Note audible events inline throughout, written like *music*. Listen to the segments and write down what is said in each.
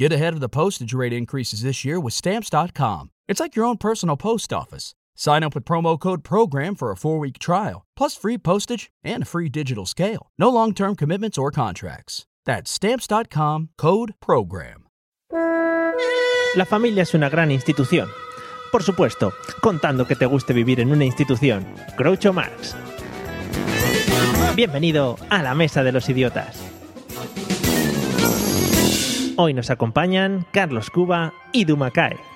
Get ahead of the postage rate increases this year with Stamps.com. It's like your own personal post office. Sign up with promo code PROGRAM for a four week trial, plus free postage and a free digital scale. No long term commitments or contracts. That's Stamps.com code PROGRAM. La familia es una gran institución. Por supuesto, contando que te guste vivir en una institución. Groucho Marx. Bienvenido a la Mesa de los Idiotas. Hoy nos acompañan Carlos Cuba y Dumacay.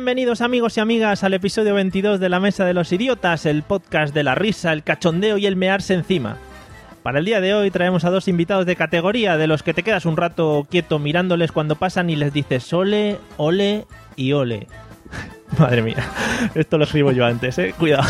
Bienvenidos amigos y amigas al episodio 22 de La Mesa de los Idiotas, el podcast de la risa, el cachondeo y el mearse encima. Para el día de hoy traemos a dos invitados de categoría, de los que te quedas un rato quieto mirándoles cuando pasan y les dices ole, ole y ole. *laughs* Madre mía, esto lo escribo yo antes, eh, cuidado.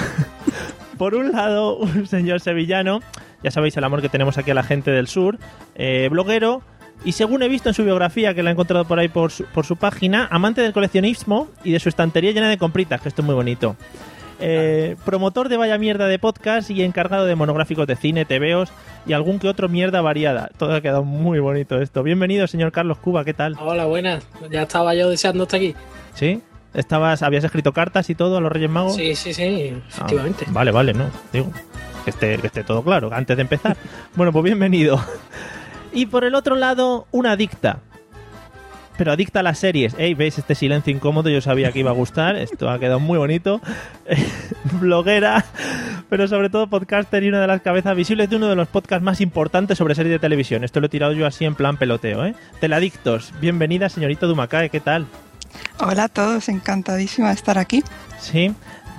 *laughs* Por un lado, un señor sevillano, ya sabéis el amor que tenemos aquí a la gente del sur, eh, bloguero, y según he visto en su biografía, que la he encontrado por ahí por su, por su página, amante del coleccionismo y de su estantería llena de compritas, que esto es muy bonito. Eh, promotor de Vaya Mierda de podcast y encargado de monográficos de cine, TVOs y algún que otro mierda variada. Todo ha quedado muy bonito esto. Bienvenido, señor Carlos Cuba, ¿qué tal? Hola, buenas. Ya estaba yo deseando estar aquí. ¿Sí? ¿Estabas, ¿Habías escrito cartas y todo a los Reyes Magos? Sí, sí, sí, efectivamente. Ah, vale, vale, no. Digo, que esté, que esté todo claro antes de empezar. *laughs* bueno, pues bienvenido. Y por el otro lado, una adicta. Pero adicta a las series. Ey, ¿veis este silencio incómodo? Yo sabía que iba a gustar. Esto ha quedado muy bonito. *laughs* Bloguera, pero sobre todo podcaster y una de las cabezas visibles de uno de los podcasts más importantes sobre series de televisión. Esto lo he tirado yo así en plan peloteo, ¿eh? Teladictos. Bienvenida, señorito Dumacae. ¿Qué tal? Hola a todos, encantadísima de estar aquí. Sí,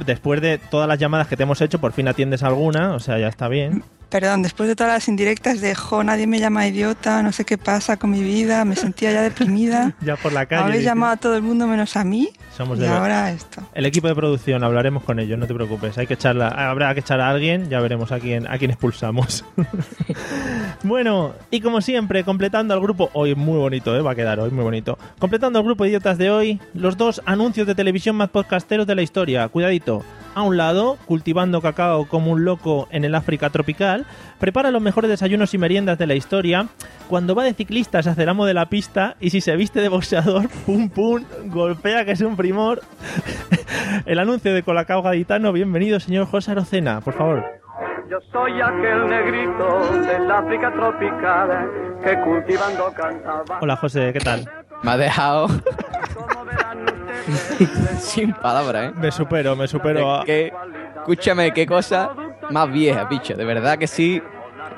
después de todas las llamadas que te hemos hecho, por fin atiendes alguna, o sea, ya está bien. Perdón, después de todas las indirectas de, jo, nadie me llama idiota, no sé qué pasa con mi vida, me sentía ya deprimida. *laughs* ya por la calle. Habéis llamado a todo el mundo menos a mí. Somos y de ahora esto. El equipo de producción, hablaremos con ellos, no te preocupes. Hay que echarla, habrá que echar a alguien, ya veremos a quién, a quién expulsamos. *laughs* bueno, y como siempre, completando al grupo, hoy muy bonito, ¿eh? va a quedar hoy muy bonito. Completando al grupo de idiotas de hoy, los dos anuncios de televisión más podcasteros de la historia. Cuidadito. A un lado, cultivando cacao como un loco en el África tropical, prepara los mejores desayunos y meriendas de la historia. Cuando va de ciclista se hace el amo de la pista y si se viste de boxeador, *laughs* pum pum, golpea que es un primor. *laughs* el anuncio de Colacao Gaditano, bienvenido señor José Arocena, por favor. Yo soy aquel negrito del África tropical que cultivando cantaba. Hola José, ¿qué tal? Me ha dejado *laughs* sin palabras, ¿eh? Me supero, me supero. Que- escúchame, qué cosa más vieja, bicho. De verdad que sí.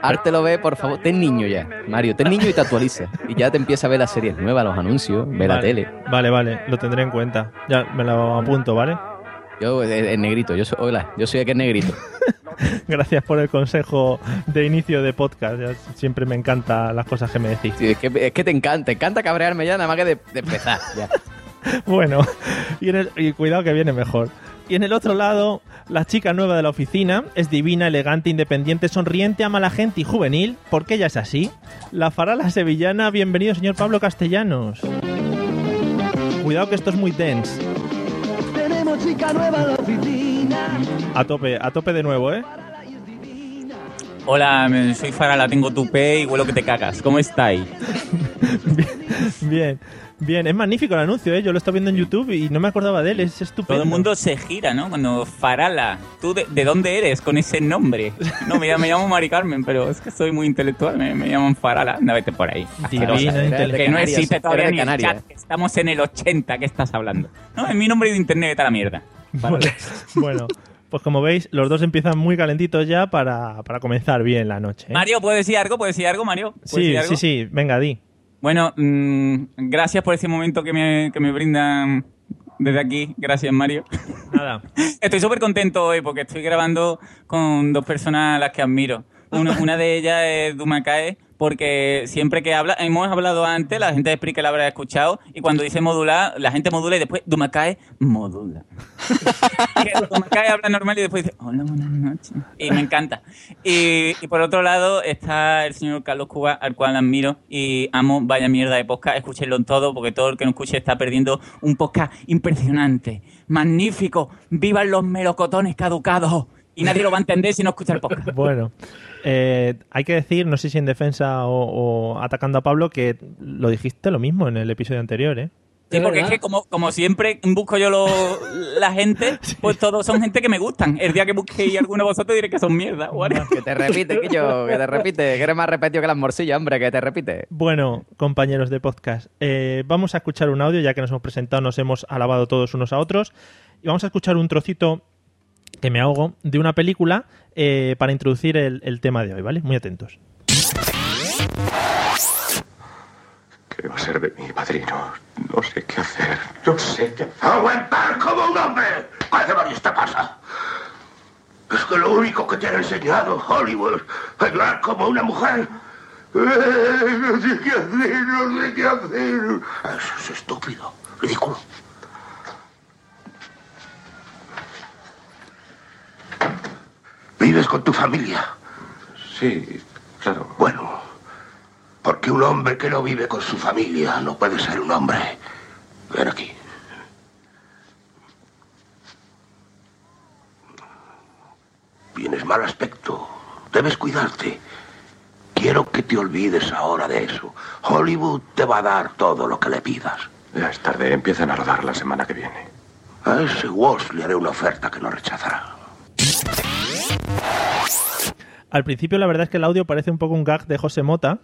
Arte lo ve, por favor. Ten niño ya, Mario. Ten niño y te actualiza. Y ya te empieza a ver las series nuevas, los anuncios, ve la Vale, tele. Vale, vale, lo tendré en cuenta. Ya me lo apunto, ¿vale? Yo, el, el negrito, yo soy, hola, yo soy aquel negrito. *laughs* Gracias por el consejo de inicio de podcast. Siempre me encantan las cosas que me decís. Sí, es, que, es que te encanta, te encanta cabrearme ya, nada más que de, de empezar. Ya. *laughs* *laughs* Bueno, y, en el- y cuidado que viene mejor. Y en el otro lado, la chica nueva de la oficina es divina, elegante, independiente, sonriente, ama a la gente y juvenil, porque ella es así. La farala sevillana, bienvenido señor Pablo Castellanos. Cuidado que esto es muy dense. Tenemos chica nueva en la oficina. A tope, a tope de nuevo, ¿eh? Hola, me- soy Farala, tengo tupé y huelo que te cagas. ¿Cómo estáis? *laughs* Bien, bien, es magnífico el anuncio, ¿eh? Yo lo estoy viendo en YouTube y no me acordaba de él, es estupendo. Todo el mundo se gira, ¿no? Cuando Farala, ¿tú de, de dónde eres con ese nombre? No, me, llamo- me llamo Mari Carmen, pero es que soy muy intelectual, me, me llaman Farala. Anda, vete por ahí. Que no existe todavía ni el Canarias. chat, que estamos en el 80, ¿qué estás hablando? No, es mi nombre de internet, vete a la mierda. Vale. *laughs* Bueno, pues como veis, los dos empiezan muy calentitos ya para, para comenzar bien la noche. ¿eh? Mario, ¿puedes decir algo? ¿Puedes decir algo, Mario? ¿Puedes Sí, decir algo? sí, sí, venga, di. Bueno, mm, gracias por ese momento que me, que me brindan desde aquí. Gracias, Mario. Nada. *laughs* Estoy súper contento hoy porque estoy grabando con dos personas a las que admiro. Una, *laughs* una de ellas es Dumakae, porque siempre que habla, hemos hablado antes, la gente de Spreaker la habrá escuchado, y cuando dice modular, la gente modula y después Dumakae modula. *laughs* Que Dumakae habla normal y después dice, hola, buenas noches. Y me encanta. Y, y por otro lado está el señor Carlos Cuba, al cual admiro y amo, vaya mierda de podcast, escúchenlo en todo, porque todo el que no escuche está perdiendo un podcast impresionante, magnífico, vivan los melocotones caducados. Y nadie lo va a entender si no escucha el podcast. Bueno, eh, hay que decir, no sé si en defensa o, o atacando a Pablo, que lo dijiste lo mismo en el episodio anterior, ¿eh? Sí, ¿De porque es que como, como siempre busco yo lo- la gente, *laughs* pues todos son gente que me gustan. El día que busquéis alguno de vosotros diré que son mierda. ¿vale? Que te repite, que yo, que te repite. Que eres más repetido que las morcillas, hombre, que te repite. Bueno, compañeros de podcast, eh, vamos a escuchar un audio, ya que nos hemos presentado, nos hemos alabado todos unos a otros, y vamos a escuchar un trocito que me ahogo de una película eh, para introducir el, tema de hoy, ¿vale? Muy atentos. ¿Qué va a ser de mí, padrino? No sé qué hacer. No sé qué hacer. ¡Aguantar como un hombre! ¿Qué demonios te pasa? Es que lo único que te han enseñado Hollywood es hablar como una mujer. Eh, No sé qué hacer, no sé qué hacer. Eso es estúpido, ridículo. ¿Vives con tu familia? Sí, claro. Bueno, porque un hombre que no vive con su familia no puede ser un hombre. Ven aquí. Tienes mal aspecto. Debes cuidarte. Quiero que te olvides ahora de eso. Hollywood te va a dar todo lo que le pidas. Ya es tarde, empiezan a rodar la semana que viene. A ese Walsh le haré una oferta que no rechazará. Al principio la verdad es que el audio parece un poco un gag de José Mota.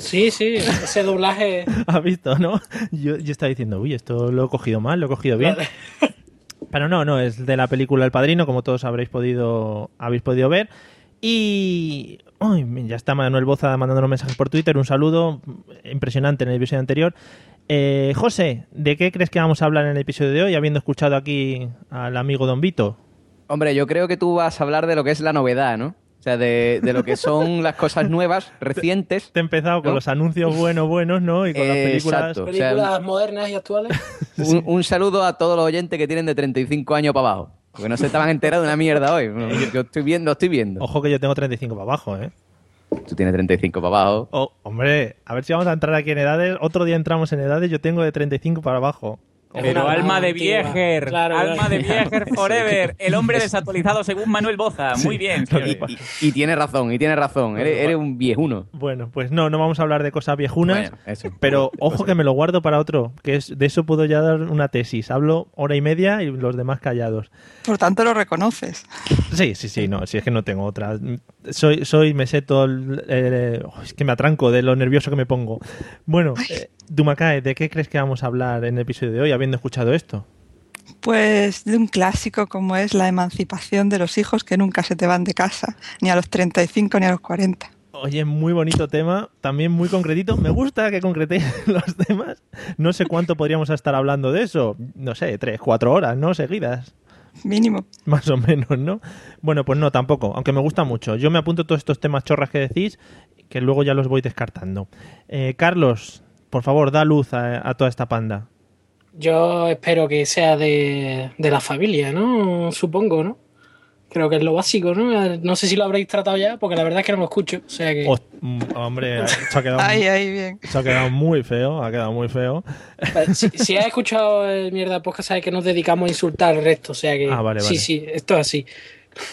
Sí, sí, ese doblaje. *laughs* ¿Has visto, no? Yo, yo estaba diciendo, uy, esto lo he cogido mal, lo he cogido bien. *laughs* Pero no, no, es de la película El Padrino, como todos habréis podido, habéis podido ver. Y uy, ya está Manuel Boza mandándonos mensajes por Twitter. Un saludo impresionante en el episodio anterior. Eh, José, ¿de qué crees que vamos a hablar en el episodio de hoy, habiendo escuchado aquí al amigo Don Vito? Hombre, yo creo que tú vas a hablar de lo que es la novedad, ¿no? O sea, de, de lo que son *laughs* las cosas nuevas, recientes. Te he empezado con ¿No? los anuncios buenos, buenos, ¿no? Y con las películas. exacto. O sea, Películas modernas y actuales. *laughs* Un, un saludo a todos los oyentes que tienen de 35 años para abajo. Porque no se estaban enterados de una mierda hoy. *laughs* Yo estoy viendo, estoy viendo. Ojo que yo tengo 35 para abajo, ¿eh? Tú tienes 35 para abajo. Oh, hombre, a ver si vamos a entrar aquí en edades. Otro día entramos en edades, yo tengo de 35 para abajo. Pero Una alma de Claro, alma claro. de viejer forever, el hombre desactualizado según Manuel Boza. Muy bien. Y, y tiene razón, y tiene razón. Eres, eres un viejuno. Bueno, pues no, no vamos a hablar de cosas viejunas. Bueno. Pero ojo que me lo guardo para otro, que es de eso puedo ya dar una tesis. Hablo hora y media y los demás callados. Por tanto, lo reconoces. Sí, sí, sí, no, si es que no tengo otra. Soy, soy, me sé todo el, eh, oh, es que me atranco de lo nervioso que me pongo. Bueno, eh, Dumakae, ¿de qué crees que vamos a hablar en el episodio de hoy, habiendo escuchado esto? Pues de un clásico como es la emancipación de los hijos que nunca se te van de casa, ni a los 35 ni a los 40. Oye, muy bonito tema, también muy concretito. Me gusta que concretéis *laughs* los temas. No sé cuánto podríamos estar hablando de eso. No sé, tres, cuatro horas, ¿no? Seguidas. Mínimo. Más o menos, ¿no? Bueno, pues no, tampoco, aunque me gusta mucho. Yo me apunto todos estos temas chorras que decís, que luego ya los voy descartando. Eh, Carlos, por favor, da luz a, a toda esta panda. Yo espero que sea de, de la familia, ¿no? Supongo, ¿no? Creo que es lo básico, ¿no? No sé si lo habréis tratado ya, porque la verdad es que no lo escucho. O sea que. Host- mm, hombre, se ha, quedado, *laughs* Ahí, ahí, bien. se ha quedado muy feo, ha quedado muy feo. Si, si has escuchado el mierda de podcast, sabes que nos dedicamos a insultar al resto. O sea que. Ah, vale, Sí, vale. sí, esto es así.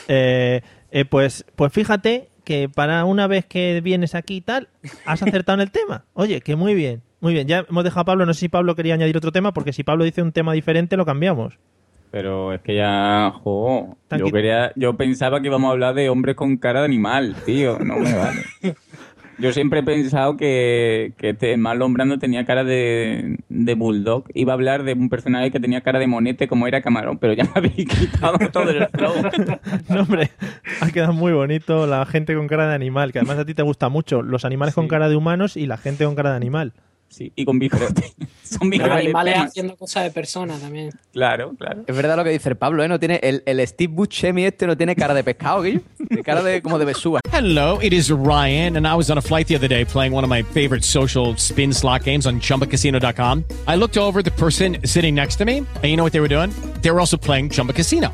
Eh, eh, pues, pues fíjate que para una vez que vienes aquí y tal, has acertado en el tema. Oye, que muy bien, muy bien. Ya hemos dejado a Pablo, no sé si Pablo quería añadir otro tema, porque si Pablo dice un tema diferente, lo cambiamos. Pero es que ya, jo, yo quería, yo pensaba que íbamos a hablar de hombres con cara de animal, tío, no me vale. *laughs* Yo siempre he pensado que, que este Marlon Brando tenía cara de, de bulldog. Iba a hablar de un personaje que tenía cara de monete como era Camarón, pero ya me habéis quitado *laughs* todo el flow. No, hombre, ha quedado muy bonito la gente con cara de animal, que además a ti te gusta mucho. Los animales con cara de humanos y la gente con cara de animal. Sí, y con bifrote. *laughs* Son animales haciendo cosas de personas también. Claro, claro. Es verdad lo que dice el Pablo, ¿eh? No tiene, el, el Steve Buscemi este no tiene cara de pescado, Guillo. Tiene cara de, como de besúa. Hello, it is Ryan, and I was on a flight the other day playing one of my favorite social spin slot games on chumbacasino.com. I looked over at the person sitting next to me, and you know what they were doing? They were also playing Chumba Casino.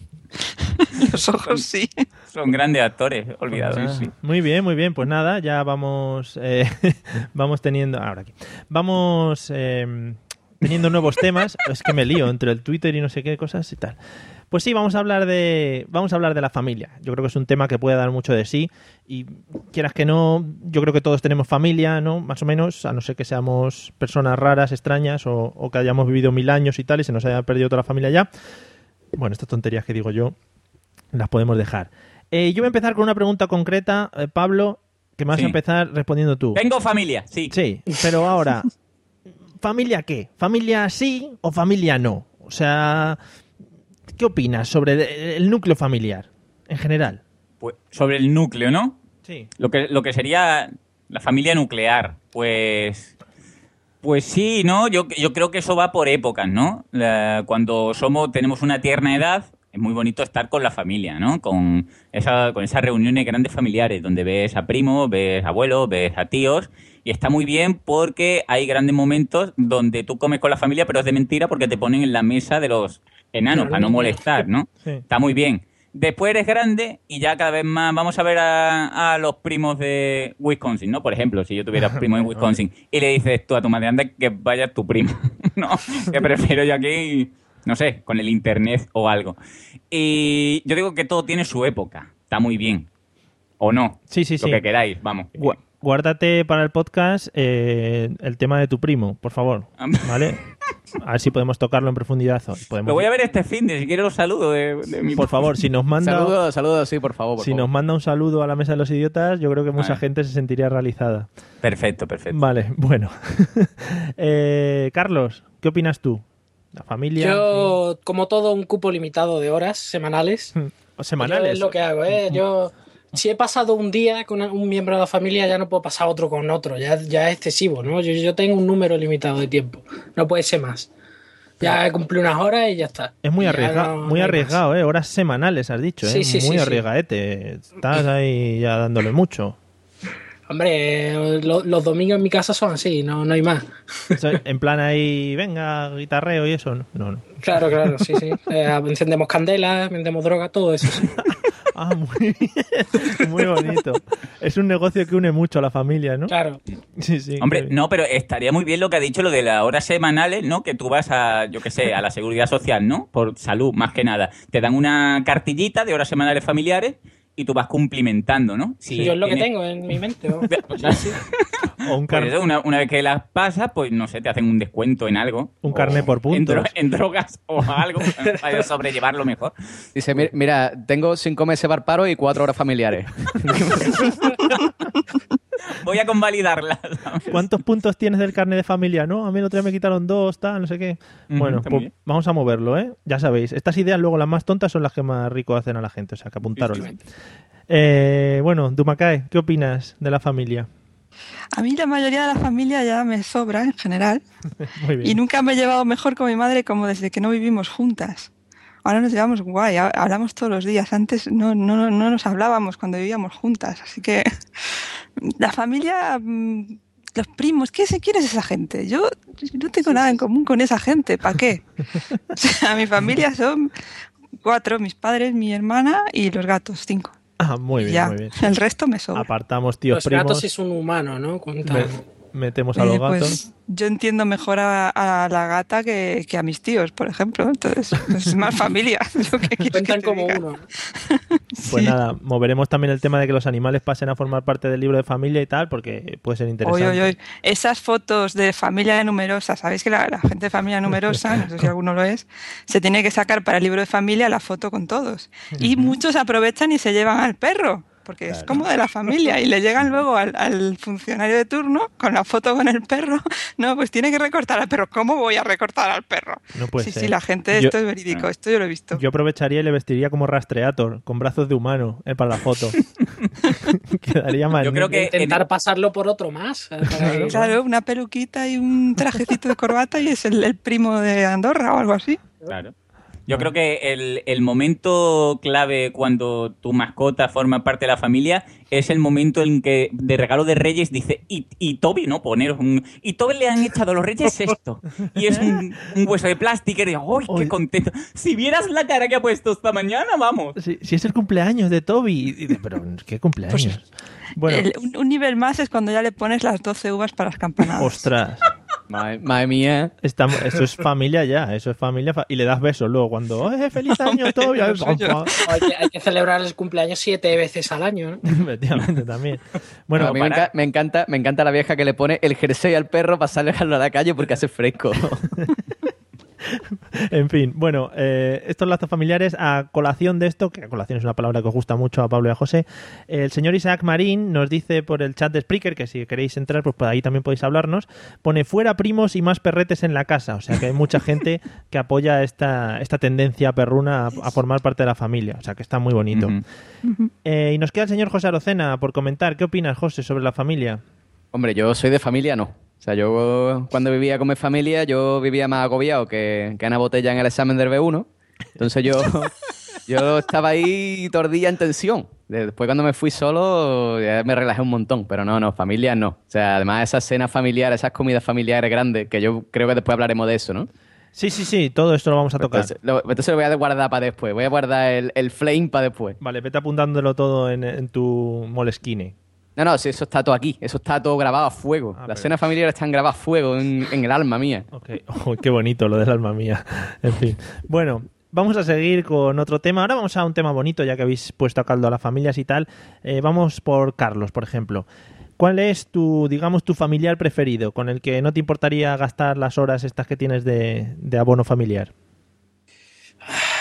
*laughs* Los ojos sí. Son grandes actores, olvidados. Ah, sí. Muy bien, muy bien. Pues nada, ya vamos, eh, *laughs* vamos teniendo. Ahora aquí. Vamos eh, teniendo nuevos temas. Es que me lío entre el Twitter y no sé qué cosas y tal. Pues sí, vamos a hablar de vamos a hablar de la familia. Yo creo que es un tema que puede dar mucho de sí y quieras que no, yo creo que todos tenemos familia, ¿no? Más o menos, a no ser que seamos personas raras, extrañas o, o que hayamos vivido mil años y tal y se nos haya perdido toda la familia ya. Bueno, estas tonterías que digo yo las podemos dejar. Eh, yo voy a empezar con una pregunta concreta, eh, Pablo, que me vas Sí. a empezar respondiendo tú. Tengo familia, sí. Sí, pero ahora, *laughs* ¿familia qué? ¿Familia sí o familia no? O sea, ¿qué opinas sobre el- el núcleo familiar en general? Pues, sobre el núcleo, ¿no? Sí. Lo que, lo que sería la familia nuclear. Pues. Pues sí, ¿no? Yo, yo creo que eso va por épocas, ¿no? La- cuando somos, tenemos una tierna edad, es muy bonito estar con la familia, ¿no? Con, esa, con esas reuniones grandes familiares, donde ves a primos, ves a abuelos, ves a tíos, y está muy bien porque hay grandes momentos donde tú comes con la familia, pero es de mentira porque te ponen en la mesa de los enanos para no molestar, ¿no? Sí. Está muy bien. Después eres grande y ya cada vez más vamos a ver a, a los primos de Wisconsin, ¿no? Por ejemplo, si yo tuviera *laughs* primos en Wisconsin y le dices tú a tu madre, anda que vaya tu primo, *laughs* ¿no? Que prefiero yo aquí, no sé, con el internet o algo. Y yo digo que todo tiene su época, está muy bien. ¿O no? Sí, sí, Lo sí. que queráis, vamos. Gua- Guárdate para el podcast eh, el tema de tu primo, por favor. ¿Vale? A ver si podemos tocarlo en profundidad. o Podemos... Lo voy a ver este fin de si quiero los saludos de, de mi Por favor, si nos manda, Saludos, saludos, sí, por favor. por si favor. nos manda un saludo a la mesa de los idiotas, yo creo que mucha gente se sentiría realizada. Perfecto, perfecto. Vale, *laughs* bueno. *laughs* Eh, Carlos, ¿qué opinas tú? La familia. Yo, como todo, un cupo limitado de horas semanales. *laughs* semanales. Yo es lo que hago, ¿eh? Yo, si he pasado un día con un miembro de la familia, ya no puedo pasar otro con otro. Ya, ya es excesivo, ¿no? Yo, yo tengo un número limitado de tiempo. No puede ser más. Ya he cumplido unas horas y ya está. Es muy arriesgado, no- muy no arriesgado, ¿eh? Horas semanales, has dicho, ¿eh? Sí, sí, muy sí, arriesgaete. Estás ahí ya dándole mucho. Hombre, lo- los domingos en mi casa son así, no, no hay más. En plan ahí, venga, guitarreo y eso. No. Claro, claro, sí, sí. *laughs* Eh, encendemos candelas, vendemos droga, todo eso. *laughs* Ah, muy bien. Muy bonito. Es un negocio que une mucho a la familia, ¿no? Claro. Sí, sí. Hombre, no, pero estaría muy bien lo que ha dicho, lo de las horas semanales, ¿no? Que tú vas a, yo qué sé, a la seguridad social, ¿no? Por salud, más que nada. Te dan una cartillita de horas semanales familiares y tú vas cumplimentando, ¿no? Si yo es lo que tienes- tengo en mi mente. ¿no? *laughs* O un, Por car- eso, una, una vez que las pasas, pues no sé, te hacen un descuento en algo. Un carné por En, puntos. dro- en drogas o algo *laughs* para sobrellevarlo mejor. Dice, "Mi- mira, tengo cinco meses para paro y cuatro horas familiares. *laughs* Voy a convalidarlas. ¿Cuántos puntos tienes del carnet de familia? No, a mí el otro día me quitaron dos, tal, no sé qué. Bueno, pues vamos a moverlo, ¿eh? Ya sabéis, estas ideas luego las más tontas son las que más rico hacen a la gente, o sea, que apuntaros. Eh, bueno, Dumakae, ¿qué opinas de la familia? A mí la mayoría de la familia ya me sobra en general *laughs* Muy bien. y nunca me he llevado mejor con mi madre como desde que no vivimos juntas. Ahora nos llevamos guay, ha- hablamos todos los días. Antes no, no, no nos hablábamos cuando vivíamos juntas. Así que *laughs* la familia, mm, los primos, ¿qué se quiere esa gente? Yo no tengo nada en común con esa gente. ¿Para qué? *laughs* O sea, mi familia son cuatro, mis padres, mi hermana y los gatos, cinco. Ah, muy bien, ya, muy bien. el resto me sobra. Apartamos tíos Los primos, gatos es un humano, ¿no? Cuenta- me- metemos a los Eh, gatos. pues yo entiendo mejor a, a la gata que, que a mis tíos, por ejemplo. Entonces, es más familia. *laughs* Yo que Cuentan como diga. uno. *laughs* Pues Sí. nada, moveremos también el tema de que los animales pasen a formar parte del libro de familia y tal, porque puede ser Oy, interesante. oy, oy. Esas fotos de familia numerosa, sabéis que la, la gente de familia numerosa, *laughs* no sé si alguno lo es, se tiene que sacar para el libro de familia la foto con todos. Y muchos aprovechan y se llevan al perro. Porque es como de la familia y le llegan luego al, al funcionario de turno con la foto con el perro. *laughs* No, pues tiene que recortar al perro. ¿Cómo voy a recortar al perro? No puede sí, ser. sí, la gente, Yo- esto es verídico, esto yo lo he visto. Yo aprovecharía y le vestiría como rastreator, con brazos de humano, eh, para la foto. *laughs* Quedaría mal. Yo creo que Intentar pasarlo por otro más. eh, Claro, una peluquita y un trajecito de corbata y es el, el primo de Andorra o algo así. Claro. Yo creo que el, el momento clave cuando tu mascota forma parte de la familia es el momento en que de regalo de Reyes dice y, y Toby, ¿no? Poner un... Y Toby le han echado a los Reyes esto. Y es un, un hueso de plástico y digo, ¡ay, qué contento! Si vieras la cara que ha puesto esta mañana, vamos. Si, si es el cumpleaños de Toby. Y pero, ¿qué cumpleaños? bueno, El- un, un nivel más es cuando ya le pones las 12 uvas para las campanadas. ostras. Madre, madre mía. Estamos, eso es familia ya, eso es familia. fa- y le das besos luego cuando, ¡eh, *laughs* feliz año, yo. hay, que, hay que celebrar el cumpleaños siete veces al año. ¿no? *laughs* Efectivamente, también. Bueno, a mí me, para- enca- me encanta, me encanta la vieja que le pone el jersey al perro para sacarlo a la calle porque hace fresco. *laughs* *laughs* En fin, bueno, eh, estos lazos familiares, a colación de esto, que a colación es una palabra que os gusta mucho a Pablo y a José, el señor Isaac Marín nos dice por el chat de Spreaker, que si queréis entrar, pues por ahí también podéis hablarnos, pone fuera primos y más perretes en la casa, o sea que hay mucha *laughs* gente que apoya esta, esta tendencia perruna a, a formar parte de la familia, o sea que está muy bonito. Eh, y nos queda el señor José Arocena por comentar, ¿qué opinas, José, sobre la familia? Hombre, yo soy de familia, no. O sea, yo cuando vivía con mi familia, yo vivía más agobiado que, que Ana Botella en el examen del B1. Entonces yo, *laughs* yo estaba ahí día en tensión. Después cuando me fui solo, ya me relajé un montón. Pero no, no, familia no. O sea, además esas cenas familiares, esas comidas familiares grandes, que yo creo que después hablaremos de eso, ¿no? Sí, sí, sí, todo esto lo vamos a tocar. Entonces lo, entonces lo voy a guardar para después. Voy a guardar el, el flame para después. Vale, vete apuntándolo todo en, en tu molesquine. No, no, eso está todo aquí. Eso está todo grabado a fuego. Ah, Las pero- cenas familiares están grabadas a fuego en, en el alma mía. Ok, *laughs* Oh, qué bonito lo del alma mía. *laughs* En fin. Bueno, vamos a seguir con otro tema. Ahora vamos a un tema bonito, ya que habéis puesto a caldo a las familias y tal. Eh, vamos por Carlos, por ejemplo. ¿Cuál es tu, digamos, tu familiar preferido con el que no te importaría gastar las horas estas que tienes de, de abono familiar?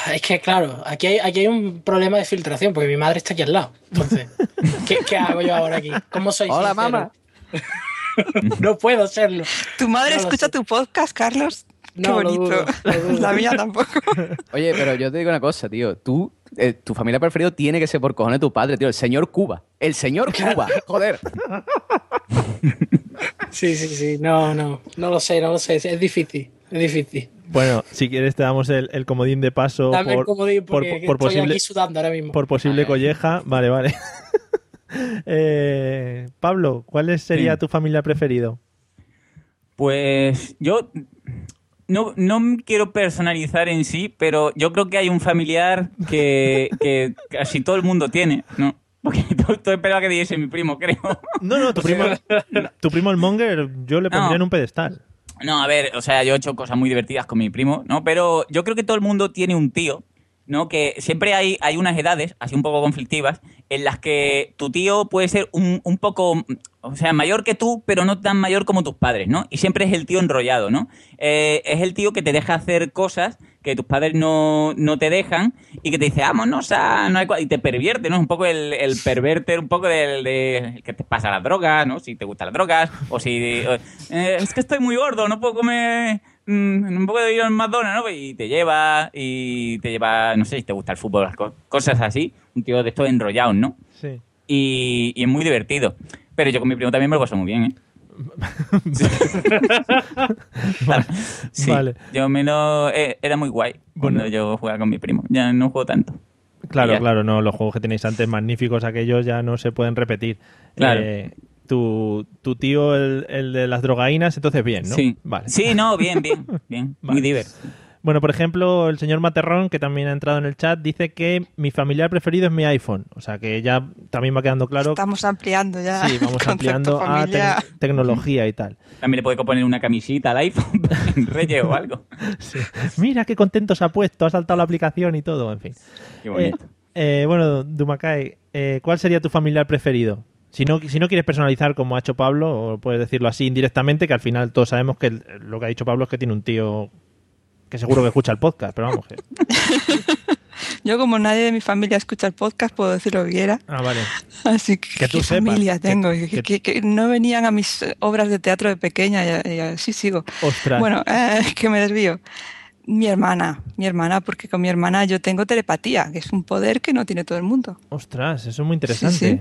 *sighs* Es que, claro, aquí hay, aquí hay un problema de filtración, porque mi madre está aquí al lado. Entonces, *laughs* ¿qué, qué hago yo ahora aquí? ¿Cómo soy Hola, mamá. *laughs* no puedo serlo. ¿Tu madre No escucha tu podcast, Carlos? Qué No, lo bonito. lo. La mía tampoco. *laughs* Oye, pero yo te digo una cosa, tío. Tú, eh, tu familia preferido tiene que ser por cojones tu padre, tío. El señor Cuba. El señor Cuba. Joder. Sí, sí, sí. No, no. No lo sé, no lo sé. Es difícil. Es difícil. Bueno, si quieres te damos el, el comodín de paso Dame por, el comodín por- por estoy posible, aquí sudando ahora mismo. por posible colleja. Vale, vale. *laughs* Eh, Pablo, ¿cuál es- sería Sí. tu familia preferido? Pues yo no, no quiero personalizar en sí, pero yo creo que hay un familiar que, que casi todo el mundo tiene, ¿no? Porque *laughs* todo, todo esperaba que dijese mi primo, creo. No, no, tu *laughs* primo, tu primo el Monger, yo le pondría No. en un pedestal. No, a ver, o sea, yo he hecho cosas muy divertidas con mi primo, ¿no? Pero yo creo que todo el mundo tiene un tío, ¿no? Que siempre hay, hay unas edades, así un poco conflictivas, en las que tu tío puede ser un, un poco, o sea, mayor que tú, pero no tan mayor como tus padres, ¿no? Y siempre es el tío enrollado, ¿no? Eh, es el tío que te deja hacer cosas que tus padres no, no te dejan y que te dice, vámonos a... No hay cua-", y te pervierte, ¿no? Un poco el, el perverter, un poco del de, que te pasa las drogas, ¿no? Si te gustan las drogas, o si... eh, es que estoy muy gordo, no puedo comer... mm, No puedo ir al McDonald's, ¿no? Y te lleva, y te lleva, no sé si te gusta el fútbol, las co- cosas así. Un tío de estos enrollados, ¿no? Sí. Y, y es muy divertido. Pero yo con mi primo también me lo paso muy bien, ¿eh? *laughs* Claro. Sí, Vale. yo menos eh, era muy guay cuando Bueno. yo jugaba con mi primo. Ya no juego tanto. Claro, claro, no, los juegos que tenéis antes magníficos, aquellos ya no se pueden repetir. Claro. Eh, tu, tu tío, el, el de las drogaínas, entonces bien, ¿no? Sí. Vale. Sí, no, bien, bien, *laughs* bien. Muy divertido. Bueno, por ejemplo, el señor Materrón, que también ha entrado en el chat, dice que mi familiar preferido es mi iPhone. O sea que ya también va quedando claro. Estamos ampliando ya. Sí, vamos *laughs* ampliando a tecnología y tal. También le puede poner una camisita al iPhone *laughs* Reyes o algo. Sí. Mira qué contento se ha puesto, ha saltado la aplicación y todo, en fin. Qué bonito. Eh, eh, bueno, Dumakai, eh, ¿cuál sería tu familiar preferido? Si no, si no quieres personalizar como ha hecho Pablo, o puedes decirlo así indirectamente, que al final todos sabemos que el- lo que ha dicho Pablo es que tiene un tío que seguro que escucha el podcast, pero vamos. que- *laughs* Yo como nadie de mi familia escucha el podcast, puedo decir lo que quiera. Ah, vale. Así que, Que tú qué sepas, familia tengo. que, que- no venían a mis obras de teatro de pequeña y, así sigo. Ostras. Bueno, eh, que me desvío. Mi hermana, mi hermana, porque con mi hermana yo tengo telepatía, que es un poder que no tiene todo el mundo. Ostras, eso es muy interesante. sí.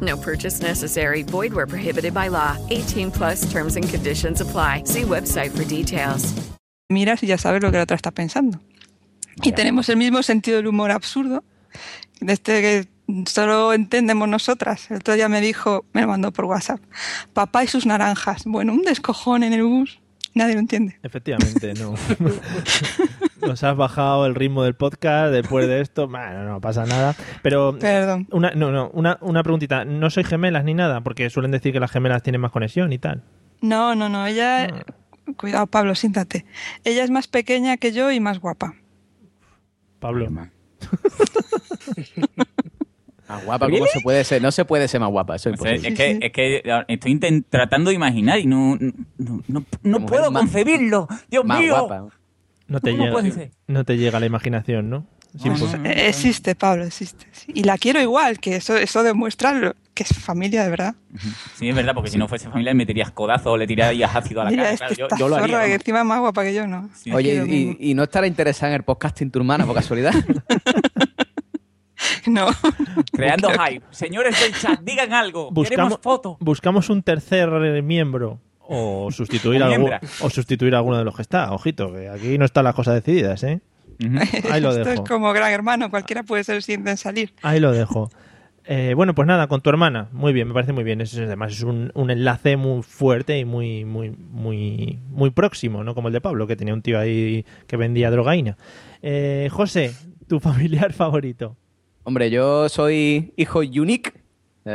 No purchase necessary. Void where prohibited by law. 18 plus terms and conditions apply. See website for details. miras y ya sabes lo que la otra está pensando. Y tenemos el mismo sentido del humor absurdo, de este que solo entendemos nosotras. El otro día me dijo, me lo mandó por WhatsApp, papá y sus naranjas. Bueno, un descojón en el bus, nadie lo entiende. Efectivamente, no. *laughs* Nos has bajado el ritmo del podcast después de esto. Bueno, no pasa nada. Pero. Perdón. Una, no, no, una, una preguntita. No soy gemelas ni nada, porque suelen decir que las gemelas tienen más conexión y tal. No, no, no, ella... Cuidado, Pablo, siéntate. Ella es más pequeña que yo y más guapa. Pablo. *laughs* Más guapa, ¿cómo se puede ser? No se puede ser más guapa, eso es O sea, imposible. es, que, es que estoy intent- tratando de imaginar y no, no, no, no puedo más- concebirlo. Dios más mío. guapa. No te, ¿Cómo llega, no te llega la imaginación, ¿no? Es No, impos- no, no. Eh, Existe, Pablo, existe. sí. Y la quiero igual, que eso, eso demuestra lo- que es familia de verdad. Sí, es verdad, porque si no fuese familia le meterías codazo o le tirarías ácido a la Mira, cara. Claro, yo, lo haría. zorra que encima es más guapa que yo, ¿no? Sí. Oye, y, no estará interesada en el podcasting tu hermana, por casualidad? *laughs* No. *laughs* Creando hype. Señores del chat, digan algo. buscamos, Queremos fotos. buscamos un tercer miembro o *laughs* sustituir, O algún, miembra. o sustituir a alguno de los que está. Ojito, que aquí no están las cosas decididas, ¿eh? Ahí lo Esto dejo. es como gran hermano, cualquiera puede ser el siguiente en salir. Ahí lo dejo. Eh, bueno, pues nada, con tu hermana. Muy bien, me parece muy bien. Eso es, además es un, un enlace muy fuerte y muy, muy, muy, muy próximo, ¿no? Como el de Pablo, que tenía un tío ahí que vendía drogaína. Eh, José, tu *laughs* familiar favorito. Hombre, yo soy hijo unique.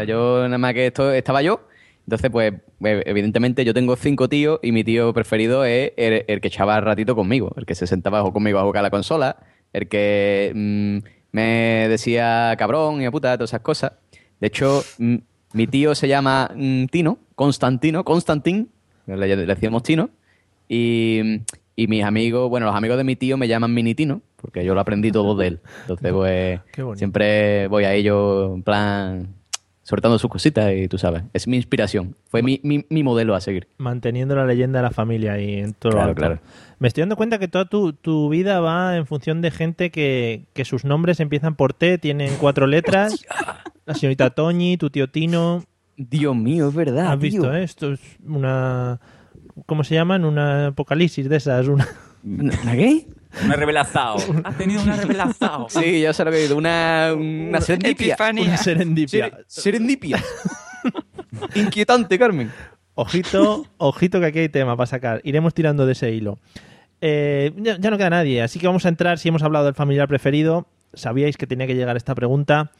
Yo nada más que esto estaba yo. Entonces, pues, evidentemente yo tengo cinco tíos y mi tío preferido es el, el que echaba ratito conmigo, el que se sentaba conmigo a jugar a la consola, el que mm, me decía cabrón y a puta, todas esas cosas. De hecho, mm, mi tío se llama mm, Tino, Constantino, Constantín, le, le decíamos Tino, y, y mis amigos, bueno, los amigos de mi tío me llaman Mini Tino, porque yo lo aprendí todo de él. Entonces, pues, siempre voy a ello en plan soltando sus cositas y tú sabes, es mi inspiración, fue mi, mi, mi modelo a seguir. Manteniendo la leyenda de la familia ahí en todo lo Claro, claro. Me estoy dando cuenta que toda tu, tu vida va en función de gente que, que sus nombres empiezan por T, tienen cuatro letras. La señorita Toñi, tu tío Tino. Dios mío, es verdad. ¿Has visto esto? Es una... ¿Cómo se llaman? Una apocalipsis de esas. Una... ¿La qué? Una revelación. Has tenido una revelación. *laughs* Sí, ya sé lo he dicho, una, una serendipia. Epifanía. Una serendipia. Ser- serendipia. *laughs* Inquietante, Carmen. Ojito, ojito que aquí hay tema para sacar. Iremos tirando de ese hilo. Eh, ya, ya no queda nadie, así que vamos a entrar. Si hemos hablado del familiar preferido, sabíais que tenía que llegar esta pregunta.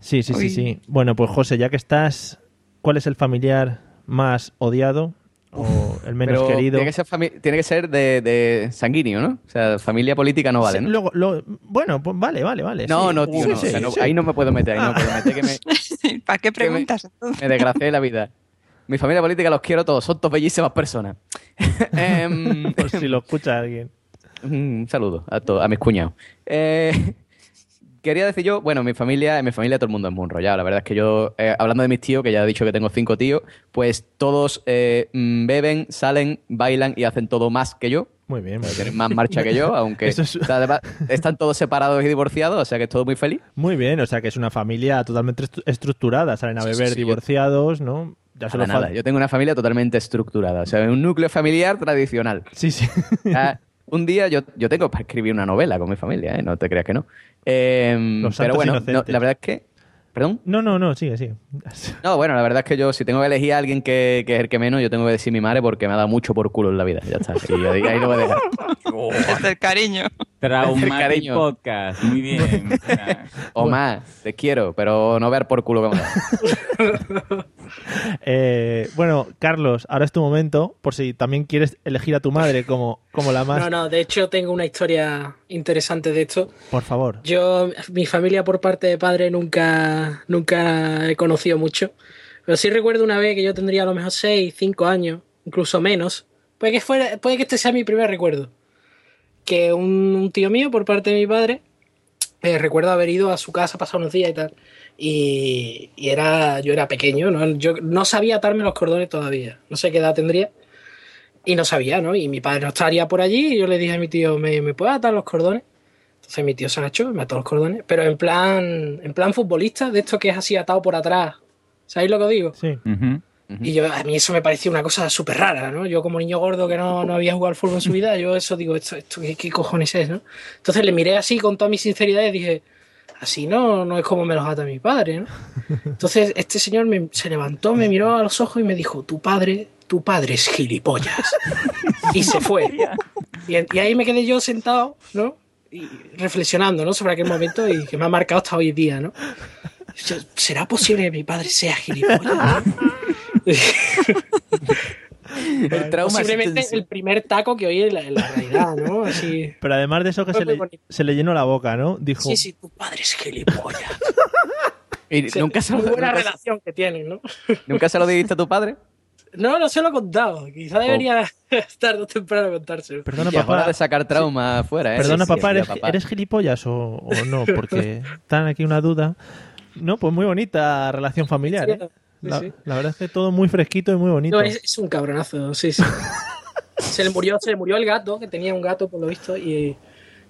Sí, sí, sí, Uy. sí. Bueno, pues José, ya que estás, ¿cuál es el familiar más odiado o el menos Pero querido? Tiene que ser, fami- tiene que ser de, de sanguíneo, ¿no? O sea, familia política no vale, Sí, ¿no? luego, lo- bueno, pues vale, vale, vale. no, sí. no, tío, Sí, no. sí, O sea, no- sí. Ahí no me puedo meter, ahí no Ah. me puedo meter que me, *laughs* ¿Para qué Que me- preguntas entonces? me desgracié la vida. Mi familia política los quiero todos, son todos bellísimas personas. *laughs* Em, Por si lo escucha alguien. *laughs* Un saludo a, a mis cuñados. Eh, quería decir yo, bueno, mi familia, en mi familia todo el mundo es muy enrollado. La verdad es que yo, eh, hablando de mis tíos, que ya he dicho que tengo cinco tíos, pues todos eh, mm, beben, salen, bailan y hacen todo más que yo. Muy bien, muy Tienen bien. más marcha que yo, *laughs* aunque es- están todos separados y divorciados, o sea que es todo muy feliz. Muy bien, o sea que es una familia totalmente estru- estructurada. Salen a Sí, sí, beber sí, yo- divorciados, ¿no? Ya Para solo nada. falta. Yo tengo una familia totalmente estructurada. O sea, un núcleo familiar tradicional. Sí, sí. Ah, un día yo, yo tengo para escribir una novela con mi familia, ¿eh? No te creas que no. Eh, Los pero bueno, no, la verdad es que... ¿Perdón? No, no, no, sigue, sigue. *laughs* No, bueno, la verdad es que yo, si tengo que elegir a alguien que, que es el que menos, yo tengo que decir mi madre porque me ha dado mucho por culo en la vida. Ya está. Y yo ahí, ahí lo voy a dejar. *laughs* Es del cariño. Traumatic. Podcast. Muy bien. *laughs* O más, te quiero, pero no ver por culo que me da. Eh, bueno, Carlos, ahora es tu momento, por si también quieres elegir a tu madre como, como la más... No, no, de hecho tengo una historia interesante de esto. Por favor. Yo, mi familia por parte de padre nunca, nunca he conocido mucho. Pero sí recuerdo una vez que yo tendría a lo mejor 6, 5 años, incluso menos. Puede que, fuera, puede que este sea mi primer recuerdo. Que un, un tío mío por parte de mi padre, eh, recuerdo haber ido a su casa, pasar unos días y tal. Y, y era, yo era pequeño, ¿no? Yo no sabía atarme los cordones todavía. No sé qué edad tendría. Y no sabía, ¿no? Y mi padre no estaría por allí y yo le dije a mi tío, ¿me, ¿me puedes atar los cordones? Entonces mi tío se agachó, me ató los cordones, pero en plan, en plan futbolista, de esto que es así atado por atrás. ¿Sabéis lo que os digo? Sí. Y yo, a mí eso me parecía una cosa súper rara, ¿no? Yo como niño gordo que no, no había jugado al fútbol en su vida, yo eso digo, esto, esto ¿qué, qué cojones es, no? Entonces le miré así con toda mi sinceridad y dije, así no, no es como me los ata mi padre, ¿no? *laughs* Entonces este señor me- se levantó, me miró a los ojos y me dijo, tu padre, tu padre es gilipollas. *laughs* y se fue. Y, y ahí me quedé yo sentado, ¿no? Y reflexionando, ¿no? Sobre aquel momento y que me ha marcado hasta hoy día, ¿no? ¿Será posible que mi padre sea gilipollas? *laughs* El trauma Posiblemente el primer taco que oí en la, en la realidad, ¿no? *laughs* Así. Pero además de eso que se le, bonito. se le llenó la boca, ¿no? Dijo, Sí, sí, tu padre es gilipollas. *laughs* Y Sí, nunca, se muy lo, buena nunca, relación que tienen, ¿no? *laughs* nunca se lo dijiste a tu padre? No, no se lo he contado. Quizá debería tarde o temprano contárselo. perdona hora papá, de sacar trauma afuera, ¿eh? perdona Sí, sí, papá, sí, ¿eres, papá. ¿eres gilipollas o, o no? Porque están aquí una duda. No, pues muy bonita relación familiar, Sí, ¿eh? La, sí. la verdad es que todo muy fresquito y muy bonito. No, es, es un cabronazo, sí, sí. *laughs* se le murió, se le murió el gato, que tenía un gato por lo visto, y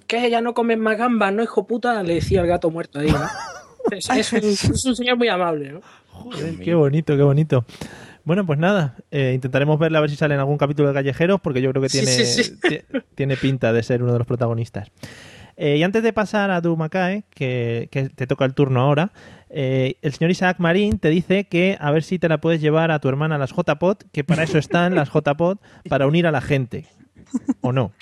¿qué? Ya no comes más gambas, ¿no, hijo puta? Le decía el gato muerto ahí, ¿no? *laughs* Es, es un, es un señor muy amable, ¿no? Joder, qué bonito, qué bonito. Bueno, pues nada, eh, intentaremos verla a ver si sale en algún capítulo de Callejeros, porque yo creo que tiene, sí, sí. ti- tiene pinta de ser uno de los protagonistas. Eh, y antes de pasar a Dumakae, que, que te toca el turno ahora, eh, el señor Isaac Marín te dice que a ver si te la puedes llevar a tu hermana a las JPOT, que para eso están las JPOT, para unir a la gente. ¿O no?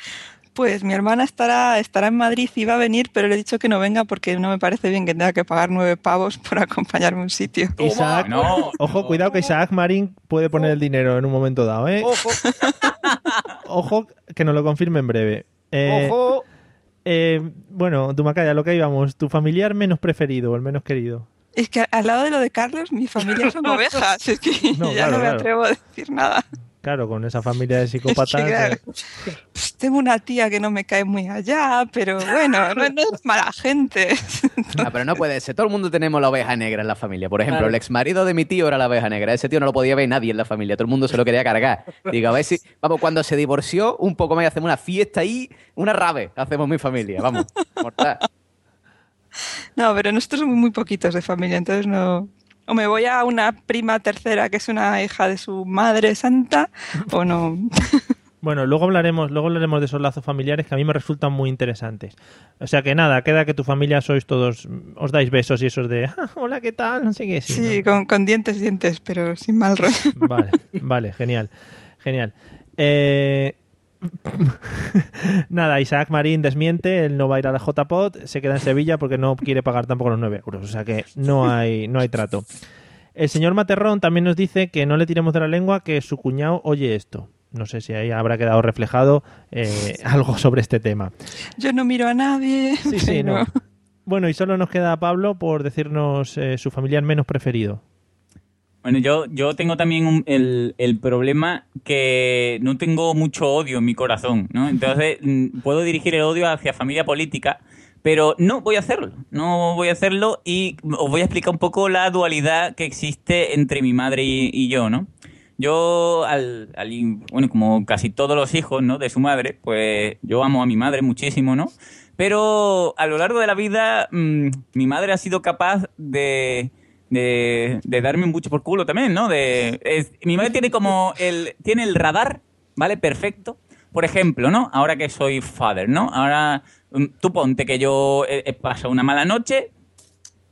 Pues mi hermana estará, estará en Madrid y va a venir, pero le he dicho que no venga porque no me parece bien que tenga que pagar nueve pavos por acompañarme a un sitio. Isaac, No. ojo, cuidado que Isaac Marín puede poner el dinero en un momento dado, ¿eh? Ojo, *laughs* Ojo, que nos lo confirme en breve. Eh, ojo. eh, bueno, Dumacaya, lo que íbamos, tu familiar menos preferido o el menos querido. Es que al lado de lo de Carlos, mi familia son *laughs* ovejas. Es que No, ya claro, no me claro. atrevo a decir nada. Claro, con esa familia de psicópatas. *laughs* Es que, claro, eh, pues, tengo una tía que no me cae muy allá, pero bueno, no, no es mala gente. Ah, pero no puede ser. Todo el mundo tenemos la oveja negra en la familia. Por ejemplo, Claro. el ex marido de mi tío era la oveja negra. Ese tío no lo podía ver nadie en la familia. Todo el mundo se lo quería cargar. Digo, a ver si. Vamos, cuando se divorció, un poco más y hacemos una fiesta ahí, una rave. Hacemos mi familia. Vamos, mortal. No, pero nosotros somos muy poquitos de familia, entonces no. O me voy a una prima tercera que es una hija de su madre santa, o no. *laughs* Bueno, luego hablaremos, luego hablaremos de esos lazos familiares que a mí me resultan muy interesantes. O sea que nada, queda que tu familia sois todos, os dais besos y esos de "Ah, hola, ¿qué tal? No sé qué. Sí, Sí, ¿no? con, con dientes, dientes, pero sin mal rollo. Vale, vale, genial. Genial. Eh, *laughs* Nada, Isaac Marín desmiente, él no va a ir a la JPOT, se queda en Sevilla porque no quiere pagar tampoco los 9 euros, o sea que no hay, no hay trato. El señor Materrón también nos dice que no le tiremos de la lengua que su cuñado oye esto. No sé si ahí habrá quedado reflejado eh, *laughs* algo sobre este tema. Yo no miro a nadie. Sí, sí, no. Bueno, y solo nos queda Pablo por decirnos eh, su familiar menos preferido. Bueno, yo, yo tengo también un- el, el problema que no tengo mucho odio en mi corazón, ¿no? Entonces, *laughs* mm, puedo dirigir el odio hacia familia política, pero no voy a hacerlo. No voy a hacerlo y os voy a explicar un poco la dualidad que existe entre mi madre y, y yo, ¿no? Yo, al, al bueno, como casi todos los hijos, ¿no? De su madre, pues yo amo a mi madre muchísimo, ¿no? Pero a lo largo de la vida, mm, mi madre ha sido capaz de de, de darme mucho por culo también, ¿no? De, es- mi madre tiene como el, tiene el radar, ¿vale? Perfecto. Por ejemplo, ¿no? Ahora que soy father, ¿no? Ahora mm, tú ponte que yo he, he pasado una mala noche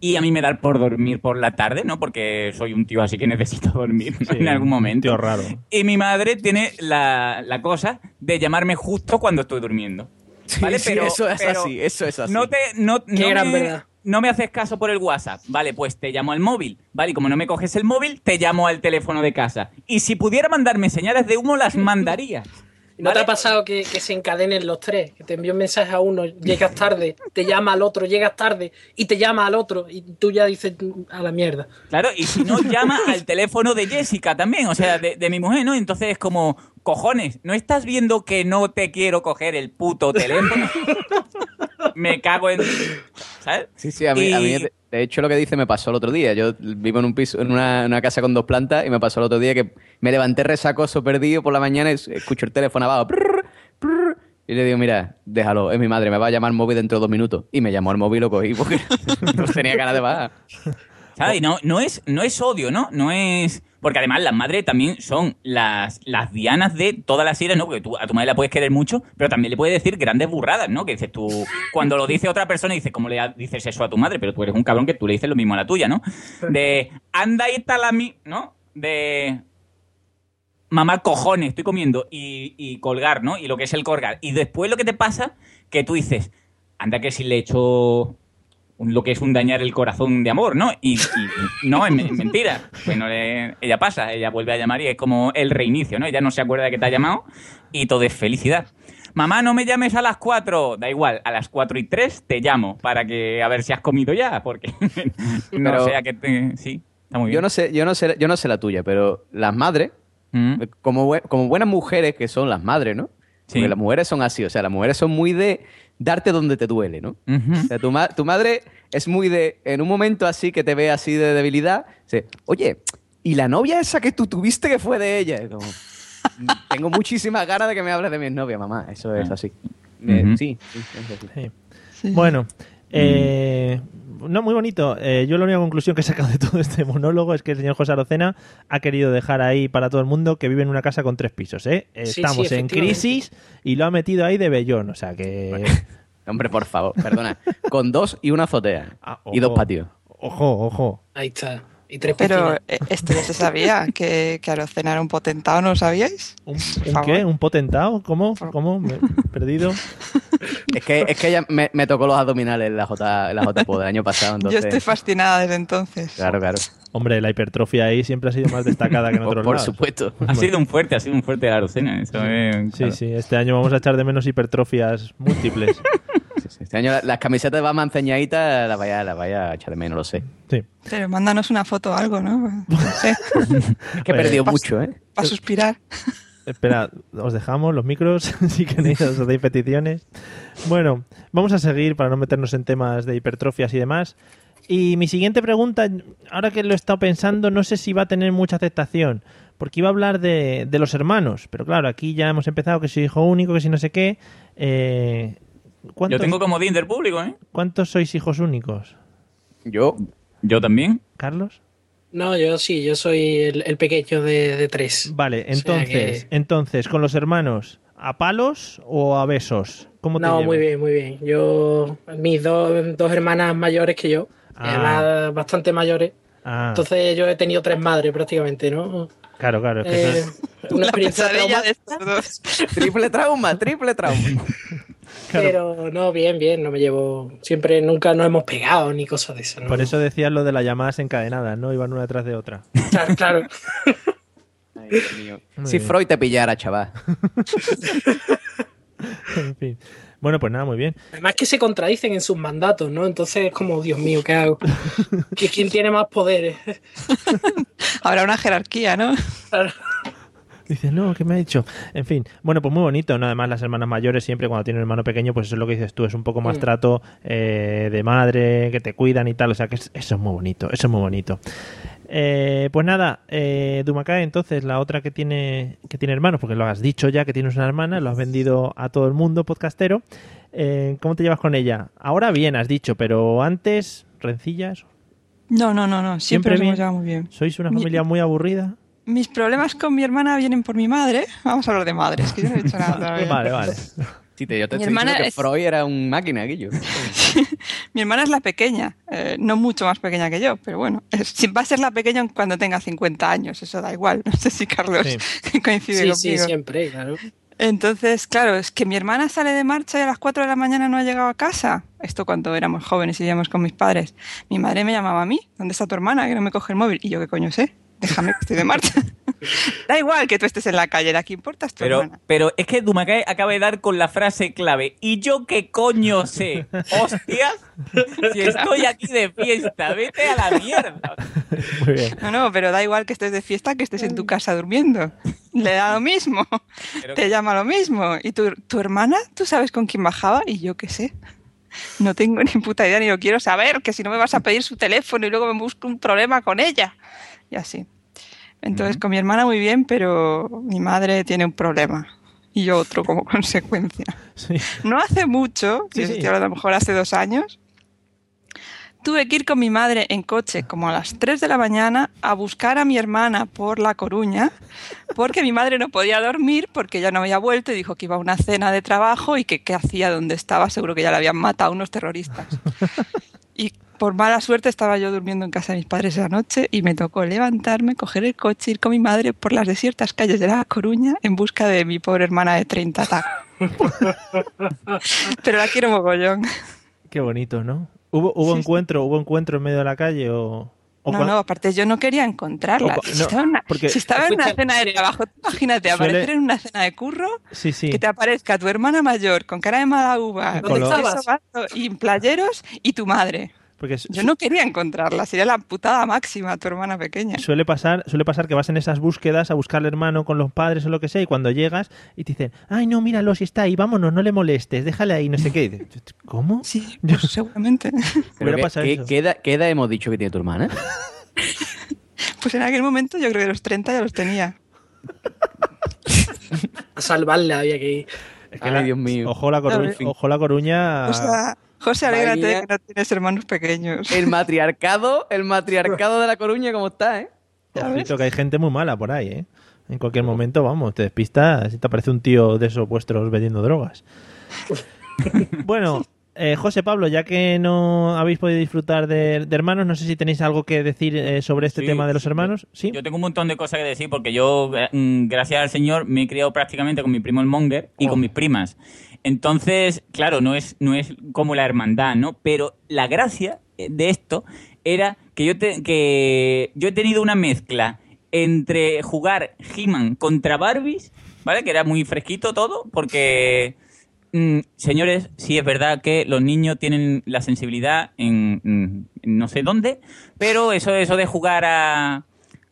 y a mí me da por dormir por la tarde, ¿no? Porque soy un tío así que necesito dormir ¿no? *laughs* en algún momento. Tío raro. Y mi madre tiene la, la cosa de llamarme justo cuando estoy durmiendo. ¿Vale? sí, pero, eso es pero así, eso es así. No te, no, Qué no gran me, verdad. No me haces caso por el WhatsApp. Vale, pues te llamo al móvil. Vale, y como no me coges el móvil, te llamo al teléfono de casa. Y si pudiera mandarme señales de humo, las *laughs* mandaría. ¿No te ha pasado que, que se encadenen los tres? Que te envía un mensaje a uno, llegas tarde, te llama al otro, llegas tarde y te llama al otro y tú ya dices a la mierda. Claro, y si no, *laughs* llama al teléfono de Jessica también, o sea, de, de mi mujer, ¿no? Entonces es como, cojones, ¿no estás viendo que no te quiero coger el puto teléfono? *laughs* Me cago en... ¿Sabes? Sí, sí, a mí, a mí, de hecho lo que dice me pasó el otro día. Yo vivo en un piso, en una, una casa con dos plantas y me pasó el otro día que me levanté resacoso perdido por la mañana y escucho el teléfono abajo. prrr, prrr, y le digo, mira, déjalo, es mi madre, me va a llamar al móvil dentro de dos minutos. Y me llamó al móvil y lo cogí porque *laughs* no tenía ganas de bajar. ¿Sabes? Y no, no, es, no es odio, ¿no? No es... Porque además las madres también son las, las dianas de todas las series, ¿no? Porque tú a tu madre la puedes querer mucho, pero también le puedes decir grandes burradas, ¿no? Que dices tú... Cuando lo dice otra persona, dices, ¿cómo le dices eso a tu madre? Pero tú eres un cabrón que tú le dices lo mismo a la tuya, ¿no? De... Anda y está la mi... ¿No? De... Mamá, cojones, estoy comiendo. Y, y colgar, ¿no? Y lo que es el colgar. Y después lo que te pasa, que tú dices, anda que si le echo lo que es un dañar el corazón de amor, ¿no? Y, y- *laughs* no, es, me- es mentira. Que no le- ella pasa, ella vuelve a llamar y es como el reinicio, ¿no? Ella no se acuerda de que te ha llamado y todo es felicidad. Mamá, no me llames a las 4. Da igual, a las 4 y 3 te llamo para que a ver si has comido ya, porque *laughs* no Pero- sea que te... Sí, está muy bien. Yo no sé, yo no sé, yo no sé la tuya, pero las madres, Mm. como, como buenas mujeres que son las madres, ¿no? Porque las mujeres son así, o sea, las mujeres son muy de darte donde te duele, ¿no? O sea, tu, ma- tu madre es muy de, en un momento así que te ve así de debilidad, dice, oye, ¿y la novia esa que tú tuviste que fue de ella? Como, "Mm, *laughs* tengo muchísimas ganas de que me hables de mi novia, mamá, eso es así. Eh, sí, sí, es así. Bueno, eh, no, muy bonito. Eh, yo la única conclusión que he sacado de todo este monólogo es que el señor José Arocena ha querido dejar ahí para todo el mundo que vive en una casa con tres pisos. ¿eh? Sí, sí, Estamos en crisis y lo ha metido ahí de bellón. O sea que... Hombre, *laughs* por favor, perdona. Con dos y una azotea. y dos patios. Ojo, ojo. Ahí está. Y tres Pero piscinas. eh, esto ya se sabía, que, que Arocena era un potentado, ¿no lo sabíais? ¿Un qué? ¿Un potentado? ¿Cómo? ¿Cómo? Perdido. *laughs* Es que, es que ella me, me tocó los abdominales en la J, en la JPO del año pasado. Entonces, Yo estoy fascinada desde entonces. Claro, claro. Hombre, la hipertrofia ahí siempre ha sido más destacada que en *laughs* otros Por lados. supuesto. *laughs* Ha sido un fuerte, ha sido un fuerte la Arocena. Eso es, Sí, sí, este año vamos a echar de menos hipertrofias múltiples. *laughs* Este año la- las camisetas de Batman ceñaditas las vaya, las vaya a echar de menos, lo sé. Sí. Pero mándanos una foto o algo, ¿no? No sé. Es que he perdido Pa- mucho, ¿eh? Para suspirar. Espera, os dejamos los micros *laughs* si queréis, os hacéis peticiones. Bueno, vamos a seguir para no meternos en temas de hipertrofias y demás. Y mi siguiente pregunta, ahora que lo he estado pensando, no sé si va a tener mucha aceptación, porque iba a hablar de, de los hermanos, pero claro, aquí ya hemos empezado que soy hijo único, que si no sé qué. Eh, Yo ¿cuántos, tengo como del público, ¿eh? ¿Cuántos sois hijos únicos? Yo. Yo también. ¿Carlos? No, yo sí, yo soy el, el pequeño de, de tres. Vale, O sea entonces, que- entonces, con los hermanos, ¿a palos o a besos? ¿Cómo te No, llevas? muy bien, muy bien. Yo, mis dos, dos hermanas mayores que yo, Ah. además bastante mayores. Ah. Entonces yo he tenido tres madres prácticamente, ¿no? Claro, claro. es que Eh, una experiencia pesadilla traumática. triple trauma, triple trauma. *laughs* Pero no, bien, bien, no me llevo. Siempre, nunca nos hemos pegado ni cosas de esas. ¿no? Por eso decías lo de las llamadas encadenadas, ¿no? Iban una detrás de otra. Claro, claro. *laughs* Ay, Dios mío. Muy Si bien. Freud te pillara, chaval. *laughs* en fin. Bueno, pues nada, muy bien. Además que se contradicen en sus mandatos, ¿no? Entonces es como, Dios mío, ¿qué hago? *laughs* ¿Qui- ¿Quién tiene más poderes? Habrá una jerarquía, ¿no? Dices, no, ¿qué me ha dicho? En fin, bueno, pues muy bonito, ¿no? Además, las hermanas mayores siempre cuando tienen un hermano pequeño, pues eso es lo que dices tú, es un poco más Mm. trato eh, de madre, que te cuidan y tal, o sea que es- eso es muy bonito, eso es muy bonito. Eh, pues nada, eh, Dumacay, entonces, la otra que tiene, que tiene hermanos, porque lo has dicho ya que tienes una hermana, lo has vendido a todo el mundo, podcastero. Eh, ¿Cómo te llevas con ella? Ahora bien, has dicho, pero antes, rencillas. No, no, no, no. Siempre, nos bien? hemos llevado muy bien. ¿Sois una Mi- familia muy aburrida? Mis problemas con mi hermana vienen por mi madre. Vamos a hablar de madres, que yo no he dicho nada todavía. Vale, vale. Sí, te, yo te Mi estoy diciendo hermana que es- Freud era un máquina, Guillo. *laughs* Mi hermana es la pequeña, eh, no mucho más pequeña que yo, pero bueno, es- va a ser la pequeña cuando tenga 50 años, eso da igual. No sé si Carlos *laughs* coincide Sí, conmigo. sí, siempre, claro. Entonces, claro, es que mi hermana sale de marcha y a las 4 de la mañana no ha llegado a casa. Esto cuando éramos jóvenes y vivíamos con mis padres. Mi madre me llamaba a mí, ¿dónde está tu hermana? Que no me coge el móvil. Y yo, ¿qué coño sé? Déjame que estoy de marcha. *laughs* da igual que tú estés en la calle, la que importa es tu Pero, hermana. pero es que Dumacay acaba de dar con la frase clave. ¿Y yo qué coño sé? *laughs* ¡Hostias! Si estoy aquí de fiesta, vete a la mierda. Muy bien. No, no, pero da igual que estés de fiesta que estés en tu casa durmiendo. Le da lo mismo. Te llama lo mismo. ¿Y tu, tu hermana? ¿Tú sabes con quién bajaba? Y yo qué sé. No tengo ni puta idea ni lo quiero saber, que si no me vas a pedir su teléfono y luego me busco un problema con ella. Y así. Entonces, con mi hermana muy bien, pero mi madre tiene un problema. Y yo otro como *laughs* consecuencia. No hace mucho, Sí, sí. a lo mejor hace dos años, tuve que ir con mi madre en coche como a las 3 de la mañana a buscar a mi hermana por La Coruña porque mi madre no podía dormir porque ya no había vuelto y dijo que iba a una cena de trabajo y que qué hacía, dónde estaba, seguro que ya la habían matado unos terroristas. Y por mala suerte estaba yo durmiendo en casa de mis padres esa noche y me tocó levantarme, coger el coche, ir con mi madre por las desiertas calles de La Coruña en busca de mi pobre hermana de 30 tacos. *laughs* Pero la quiero mogollón. Qué bonito, ¿no? ¿Hubo, hubo Sí, sí. encuentro hubo encuentro en medio de la calle o...? O No, no, aparte yo no quería encontrarla. O si, no, estaba en una, porque- si estaba en una Escucha, cena de trabajo, imagínate, suele- aparecer en una cena de curro, Sí, sí. que te aparezca tu hermana mayor con cara de mala uva, Con los- queso vaso y playeros y tu madre. Porque Yo no quería encontrarla, sería la putada máxima tu hermana pequeña. Suele pasar, suele pasar que vas en esas búsquedas a buscar al hermano con los padres o lo que sea y cuando llegas y te dicen, ay no, míralo, si está ahí, vámonos, no le molestes, déjale ahí, no sé qué. Dices, ¿Cómo? Sí, *laughs* pues seguramente. Pero Hubiera ¿qué, edad, qué edad hemos dicho que tiene tu hermana? *laughs* Pues en aquel momento yo creo que los 30 ya los tenía. A salvarla había que ir. Es que la- Dios mío. Ojo la, Coru- En fin. ojo la Coruña. O sea, José, alégrate de que no tienes hermanos pequeños. El matriarcado, el matriarcado de la Coruña, ¿cómo está, eh? Ojito que hay gente muy mala por ahí, ¿eh? En cualquier momento, vamos, te despistas y te aparece un tío de esos vuestros vendiendo drogas. *laughs* bueno, eh, José Pablo, ya que no habéis podido disfrutar de, de hermanos, no sé si tenéis algo que decir eh, sobre este Sí, tema de los hermanos. Sí. Yo tengo un montón de cosas que decir porque yo, eh, mm, gracias al Señor, me he criado prácticamente con mi primo el Monger y Oh. con mis primas. Entonces, claro, no es, no es como la hermandad, ¿no? Pero la gracia eh, de esto era que yo, te- que yo he tenido una mezcla entre jugar He-Man contra Barbies, ¿vale? Que era muy fresquito todo, porque, mm, señores, sí es verdad que los niños tienen la sensibilidad en, en no sé dónde, pero eso, eso de jugar a,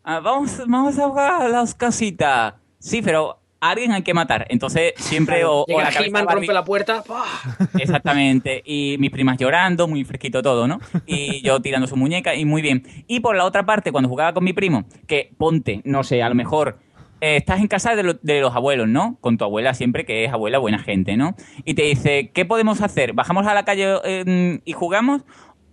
a- vamos, vamos a jugar a las casitas. Sí, pero a alguien hay que matar. Entonces, siempre o, la cabeza rompe la puerta. ¡pah! *laughs* Exactamente. Y mis primas llorando, muy fresquito todo, ¿no? Y yo tirando su muñeca y muy bien. Y por la otra parte, cuando jugaba con mi primo, que ponte, no sé, a lo mejor eh, estás en casa de, lo- de los abuelos, ¿no? Con tu abuela siempre, que es abuela buena gente, ¿no? Y te dice, ¿qué podemos hacer? ¿Bajamos a la calle eh, y jugamos?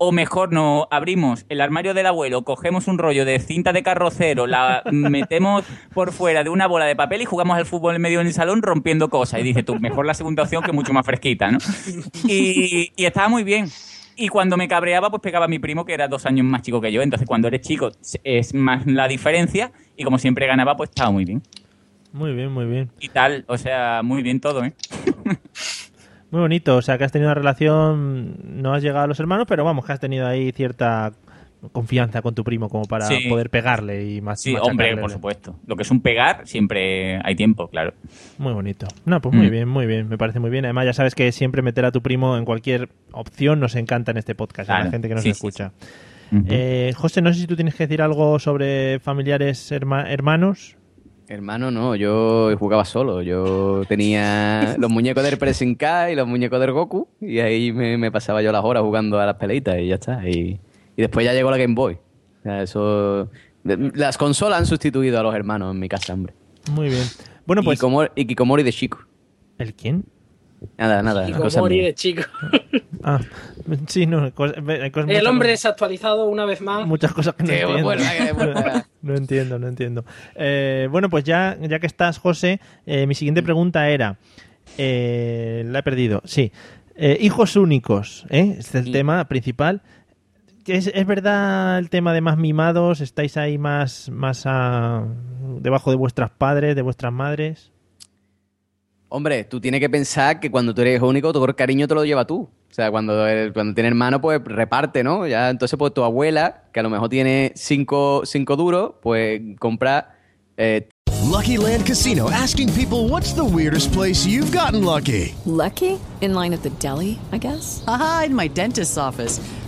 O mejor no abrimos el armario del abuelo, cogemos un rollo de cinta de carrocero, la *laughs* metemos por fuera de una bola de papel y jugamos al fútbol en medio del salón rompiendo cosas. Y dice tú, mejor la segunda opción que mucho más fresquita, ¿no? *laughs* Y, y estaba muy bien. Y cuando me cabreaba, pues pegaba a mi primo, que era dos años más chico que yo. Entonces, cuando eres chico, es más la diferencia. Y como siempre ganaba, pues estaba muy bien. Muy bien, muy bien. Y tal, o sea, muy bien todo, ¿eh? *laughs* Muy bonito, o sea que has tenido una relación, no has llegado a los hermanos, pero vamos, que has tenido ahí cierta confianza con tu primo como para Sí. poder pegarle y más Sí, hombre, por supuesto. Lo que es un pegar, siempre hay tiempo, claro. Muy bonito. No, pues muy Mm. bien, muy bien, me parece muy bien. Además, ya sabes que siempre meter a tu primo en cualquier opción nos encanta en este podcast, a la Claro, gente que nos sí, sí, escucha. Eh, José, no sé si tú tienes que decir algo sobre familiares herma- hermanos. Hermano, no, yo jugaba solo. Yo tenía los muñecos del Pressing K y los muñecos del Goku. Y ahí me, me pasaba yo las horas jugando a las peleitas y ya está. Y, y después ya llegó la Game Boy. O sea, eso. Las consolas han sustituido a los hermanos en mi casa, hombre. Muy bien. Bueno, pues. Y, Kikomori, y Kikomori de chico. ¿El quién? Nada, nada. Mías. de chico. *laughs* Ah, sí, no, El hombre cosas- desactualizado una vez más. Muchas cosas que no Sí, entiendo. vuelva. *laughs* no entiendo, no entiendo. Eh, bueno, pues ya, ya que estás, José, eh, mi siguiente pregunta era... eh, la he perdido, sí. Eh, hijos únicos, ¿eh? Este es el tema principal. ¿Es, es verdad el tema de más mimados? ¿Estáis ahí más, más a- debajo de vuestras padres, de vuestras madres? Hombre, tú tienes que pensar que cuando tú eres hijo único, todo el cariño te lo lleva tú. O sea, cuando, el- cuando tienes hermano, pues reparte, ¿no? Ya, entonces, pues tu abuela, que a lo mejor tiene cinco, cinco duros, pues compra eh, Lucky Land Casino asking people what's the weirdest place you've gotten lucky? Lucky? In line at the deli, I guess? Aha, in my dentist's office.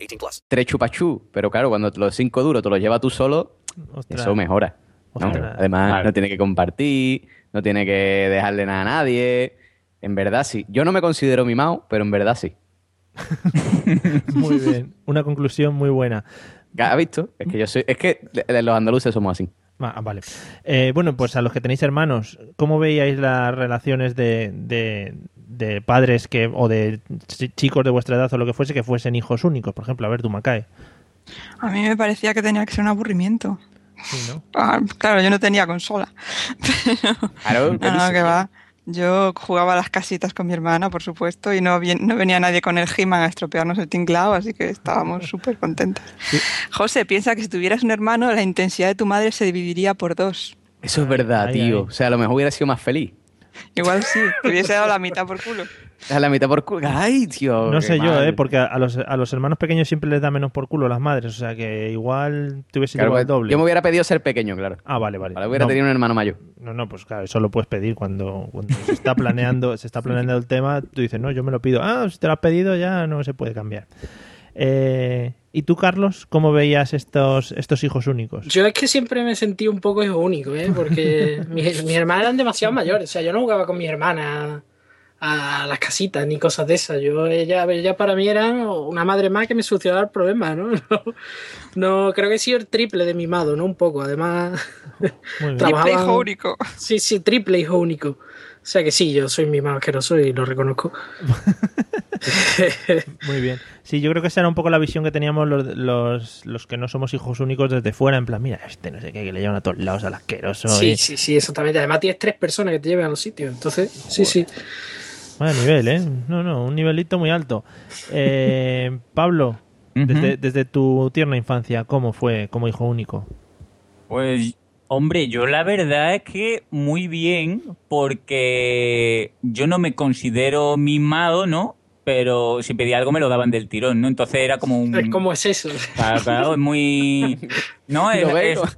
18 plus. tres chupachú. Pero claro, cuando los cinco duros te los llevas tú solo, Ostras. eso mejora. Además, Vale. no tiene que compartir, no tiene que dejarle nada a nadie. En verdad sí. Yo no me considero mimado, pero en verdad sí. *laughs* Muy *laughs* bien, una conclusión muy buena. ¿Has visto? Es que yo soy. Es que los andaluces somos así. Ah, vale. Eh, bueno, pues a los que tenéis hermanos, ¿cómo veíais las relaciones de, de- de padres que o de ch- chicos de vuestra edad o lo que fuese que fuesen hijos únicos? Por ejemplo, a ver, tú, Macae. A mí me parecía que tenía que ser un aburrimiento. Sí, ¿no? Ah, claro, yo no tenía consola. *laughs* Claro, No, no, que va. Yo jugaba a las casitas con mi hermana, por supuesto, y no, no venía nadie con el He-Man a estropearnos el tinglao, así que estábamos *laughs* súper contentos. José, piensa que si tuvieras un hermano, la intensidad de tu madre se dividiría por dos. Eso es verdad, ay, tío. ay. O sea, a lo mejor hubiera sido más feliz. Igual sí, te hubiese dado la mitad por culo. A la mitad por culo. Ay, tío. No sé yo. ¿eh? Porque a los, a los hermanos pequeños siempre les da menos por culo las madres, o sea que igual te hubiese Claro, llevado el pues, doble. Yo me hubiera pedido ser pequeño, claro. Ah, vale, vale. Ojalá hubiera No. tenido un hermano mayor. No, no, pues claro, eso lo puedes pedir cuando, cuando se está planeando, se está *laughs* planeando el tema, tú dices, no, yo me lo pido. Ah, si te lo has pedido ya no se puede cambiar. Eh, ¿Y tú, Carlos, cómo veías estos, estos hijos únicos? Yo es que siempre me sentí un poco hijo único, ¿eh? Porque *laughs* mis, mis hermanas eran demasiado mayores. O sea, yo no jugaba con mis hermanas a, las casitas ni cosas de esas. Yo, ella, ella para mí era una madre más que me solucionaba el problema, ¿no? *laughs* No, no, creo que he sido el triple de mimado, ¿no? Un poco. Además, Muy bien. Triple hijo único. Sí, sí, triple hijo único. O sea que sí, yo soy mimado asqueroso y lo reconozco. *laughs* Muy bien. Sí, yo creo que esa era un poco la visión que teníamos los, los, los que no somos hijos únicos desde fuera, en plan, mira, este no sé qué, que le llevan a todos lados al asqueroso. Sí, y- sí, sí, exactamente. Además tienes tres personas que te lleven a los sitios. Entonces, sí, sí. Vaya nivel, ¿eh? No, no, un nivelito muy alto. Eh, *laughs* Pablo, desde, desde tu tierna infancia, ¿cómo fue como hijo único? Pues, hombre, yo la verdad es que muy bien, porque yo no me considero mimado, ¿no? Pero si pedía algo me lo daban del tirón, ¿no? Entonces era como un... ¿Cómo es eso? Claro, claro, es muy... *laughs* No, es,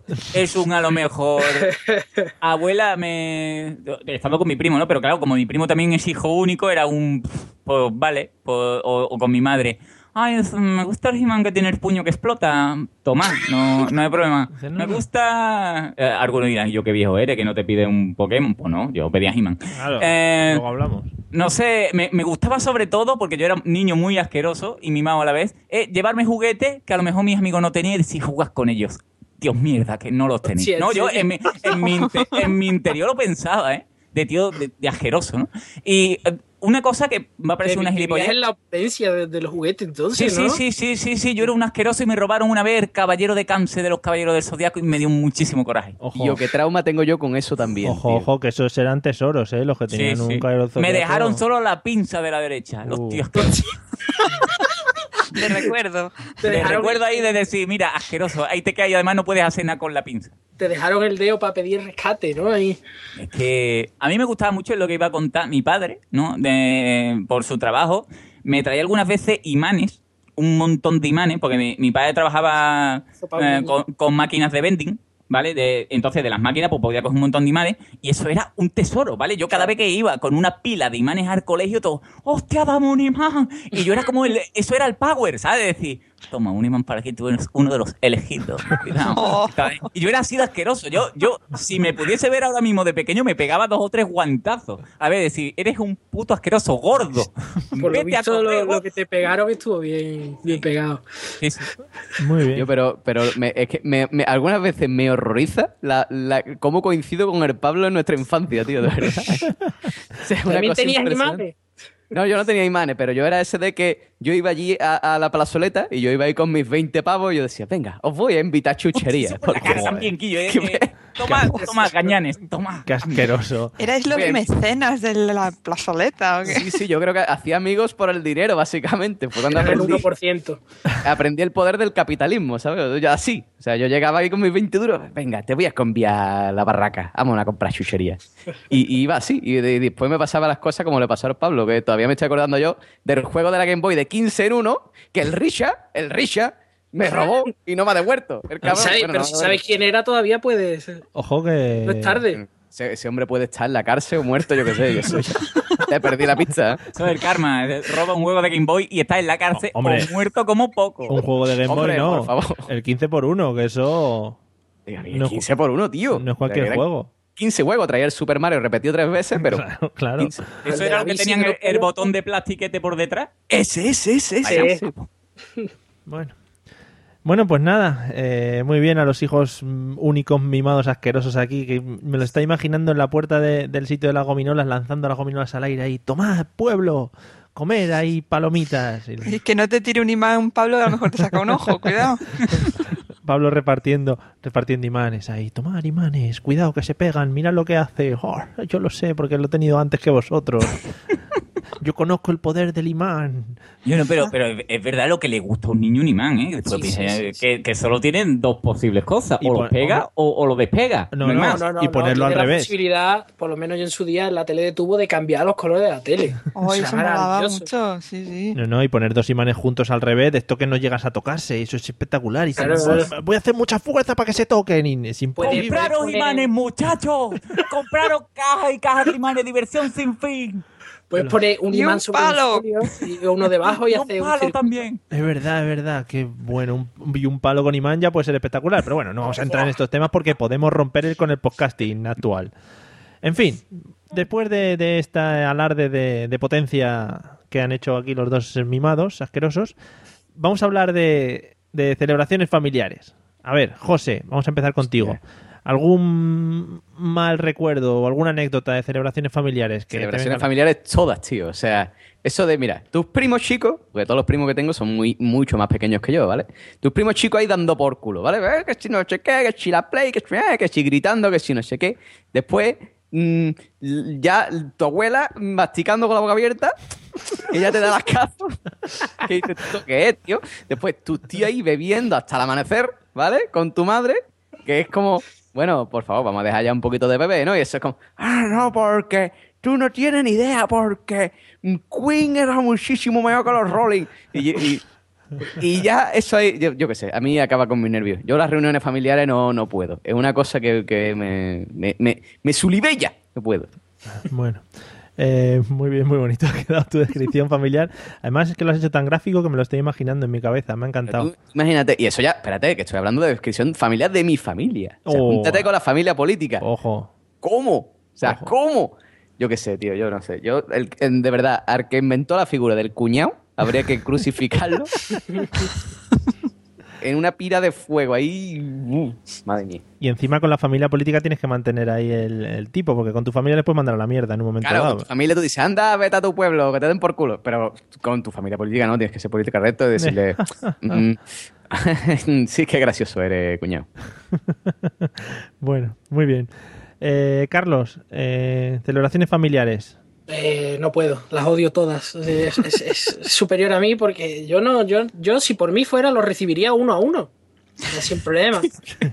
es- es un a lo mejor... *laughs* Abuela, me... He estado con mi primo, ¿no? Pero claro, como mi primo también es hijo único, era un... Pues vale, pues, o, o con mi madre. Ay, es- me gusta el He-Man que tiene el puño que explota. Toma, no, no hay problema. *laughs* Me gusta... Eh, algunos dirán, yo qué viejo eres, que no te pide un Pokémon. Pues no, yo pedía He-Man. Claro, Eh, luego hablamos. no sé, me, me gustaba sobre todo, porque yo era un niño muy asqueroso y mimado a la vez, eh, llevarme juguetes que a lo mejor mis amigos no tenían y decir, jugas con ellos. Dios mierda, que no los tenéis. Sí, ¿en no, yo en mi, en, mi, inte- en mi interior lo pensaba, ¿eh? De tío, de, de asqueroso, ¿no? Y eh, una cosa que va a parecer una Vivías gilipollez. en la opulencia de, de los juguetes, Sí, entonces, sí, ¿no? sí, sí, sí, sí, yo era un asqueroso y me robaron una vez el caballero de cáncer de los caballeros del zodiaco y me dio muchísimo coraje. Y yo, qué trauma tengo yo con eso también. Ojo, tío. ojo, que esos eran tesoros, ¿eh? Los que Sí, tenían sí. un caballero Me zodiaco. dejaron solo la pinza de la derecha. Los Uh. tíos que... *laughs* De recuerdo. Te dejaron, recuerdo ahí de decir, mira, asqueroso, ahí te cae y además no puedes hacer nada con la pinza. te dejaron el dedo para pedir rescate, ¿no? Ahí. Es que a mí me gustaba mucho lo que iba a contar mi padre, ¿no? De, por su trabajo. Me traía algunas veces imanes, un montón de imanes, porque mi, mi padre trabajaba eh, con, con máquinas de vending, ¿vale? De, entonces, de las máquinas, pues podía coger un montón de imanes y eso era un tesoro, ¿vale? Yo cada vez que iba con una pila de imanes al colegio, todo, ¡hostia, dame un imán! Y yo era como, el, eso era el power, ¿sabes? Decir, toma, un imán para que tú eres uno de los elegidos. *laughs* Y yo era así de asqueroso. Yo, yo, si me pudiese ver ahora mismo de pequeño, me pegaba dos o tres guantazos. A ver, decir, eres un puto asqueroso gordo. *laughs* Por lo Vete a visto, comer, lo, lo que te pegaron estuvo bien, bien pegado. Muy bien. Yo, pero, pero me- es que me- me- algunas veces me horroriza la, la- cómo coincido con el Pablo en nuestra infancia, tío, de verdad. *laughs* O sea, es una ¿También tenías imanes? No, yo no tenía imanes, pero yo era ese de que yo iba allí a, a la plazoleta y yo iba ahí con mis 20 pavos y yo decía, venga, os voy a invitar chucherías. La cara también, Quillo, *laughs* ¿eh? Eh, Toma, toma, gañanes, toma. Qué asqueroso. ¿Erais los Bien. mecenas de la plazoleta o qué? Sí, sí, yo creo que hacía amigos por el dinero, básicamente. Fue cuando El aprendí, 1%. aprendí el poder del capitalismo, ¿sabes? Yo así. O sea, yo llegaba ahí con mis 20 duros, venga, te voy a cambiar la barraca, vamos a comprar chucherías. Y, y iba así. Y, de- y después me pasaba las cosas como le pasó a Pablo, que todavía me estoy acordando yo del juego de la Game Boy de 15 en 1, que el Risha, el Risha, me robó y no me ha devuelto. El cabrón. Pero no, si no, sabes quién era, todavía puedes. Ojo que. No es tarde. Ese, ese hombre puede estar en la cárcel o muerto, yo qué sé. Yo soy, te perdí la pizza. Eso es el karma. eh, Roba un juego de Game Boy y está en la cárcel Oh, hombre. o muerto como poco. Un juego de Game Boy, Hombre, no. por favor. El 15 por 1, que eso. No, 15 por 1, tío. No es cualquier juego. 15 juegos, traía el Super Mario repetido tres veces, pero. Claro, claro. 15. Eso era lo que tenían el, el botón de plastiquete por detrás. Ese, ese, ese, ese. Bueno. Bueno, pues nada, eh, muy bien a los hijos mm, únicos mimados asquerosos aquí, que me lo está imaginando en la puerta de- del sitio de las gominolas, lanzando las gominolas al aire ahí, tomad, pueblo, comer ahí palomitas. Y Y que no te tire un imán, Pablo, a lo mejor te saca un ojo, cuidado. *laughs* Pablo repartiendo, repartiendo imanes ahí, tomad imanes, cuidado que se pegan, mirad lo que hace. Oh, yo lo sé porque lo he tenido antes que vosotros. Yo conozco el poder del imán. Yo no, pero, pero es verdad lo que le gusta a un niño un imán, ¿eh? Después Sí, sí, piensa sí, Que, que solo tienen dos posibles cosas. Y O lo pega o, o lo despega. No, hay no, más. y ponerlo al la revés. posibilidad, por lo menos yo en su día en la tele de tubo, de cambiar los colores de la tele. Oh, O sea, eso me molaba maravilloso. mucho, sí, sí. No, no, y poner dos imanes juntos al revés, de esto que no llegas a tocarse, eso es espectacular. Y Claro, voy a hacer mucha fuerza para que se toquen. Y es imposible. ¡Compraros imanes, muchachos! ¡Compraros cajas y cajas de imanes! ¡Diversión sin fin! Puedes poner un Y un imán sobre palo. y uno debajo y, Y un hacer un palo también. Es verdad, es verdad, que bueno, un, y un palo con imán ya puede ser espectacular, pero bueno, no vamos a entrar en estos temas porque podemos romper el- con el podcasting actual. En fin, después de, de este alarde de, de potencia que han hecho aquí los dos mimados asquerosos, vamos a hablar de, de celebraciones familiares. A ver, José, vamos a empezar contigo. ¿Algún mal recuerdo o alguna anécdota de celebraciones familiares? Que Celebraciones familiares todas, tío. O sea, eso de, mira, tus primos chicos, porque todos los primos que tengo son muy, mucho más pequeños que yo, ¿vale? Tus primos chicos ahí dando por culo, ¿vale? Eh, que si no sé qué, que si la play, que si, eh, que si gritando, que si no sé qué. Después, mm, l- ya tu abuela masticando con la boca abierta, *laughs* ella te da las cazos. *laughs* ¿Qué dices tú? ¿Qué es, tío? Después, tu tío ahí bebiendo hasta el amanecer, ¿vale? Con tu madre, que es como, bueno, por favor, vamos a dejar ya un poquito de bebé, ¿no? Y eso es como, ah, no, porque tú no tienes ni idea, porque Queen era muchísimo mejor que los Rolling. Y, y- ya eso ahí, yo, yo qué sé, a mí acaba con mis nervios. Yo las reuniones familiares no, no puedo. Es una cosa que, que me, me, me, me sulibella. No puedo. Bueno, eh, muy bien, muy bonito *laughs* ha quedado tu descripción *laughs* familiar. Además es que lo has hecho tan gráfico que me lo estoy imaginando en mi cabeza, me ha encantado. Imagínate, y eso ya, espérate, que estoy hablando de descripción familiar de mi familia. O sea, Oh. júntate con la familia política. Ojo. ¿Cómo? O sea, ¿cómo? Yo qué sé, tío, yo no sé. Yo, el- de verdad, al que inventó la figura del cuñado, habría que *laughs* crucificarlo en una pira de fuego ahí. uh, madre mía. Y encima con la familia política tienes que mantener ahí el, el tipo, porque con tu familia les puedes mandar a la mierda en un momento Claro, dado. con tu familia tú dices, anda, vete a tu pueblo, que te den por culo. Pero con tu familia política no, tienes que ser política recto y *laughs* decirle, *laughs* mm, *laughs* sí, qué gracioso eres, cuñado. Bueno, muy bien. Eh, Carlos, eh, celebraciones familiares. Eh, no puedo, las odio todas. Es, es- es superior a mí porque yo no, yo, yo si por mí fuera lo recibiría uno a uno. Sin problema.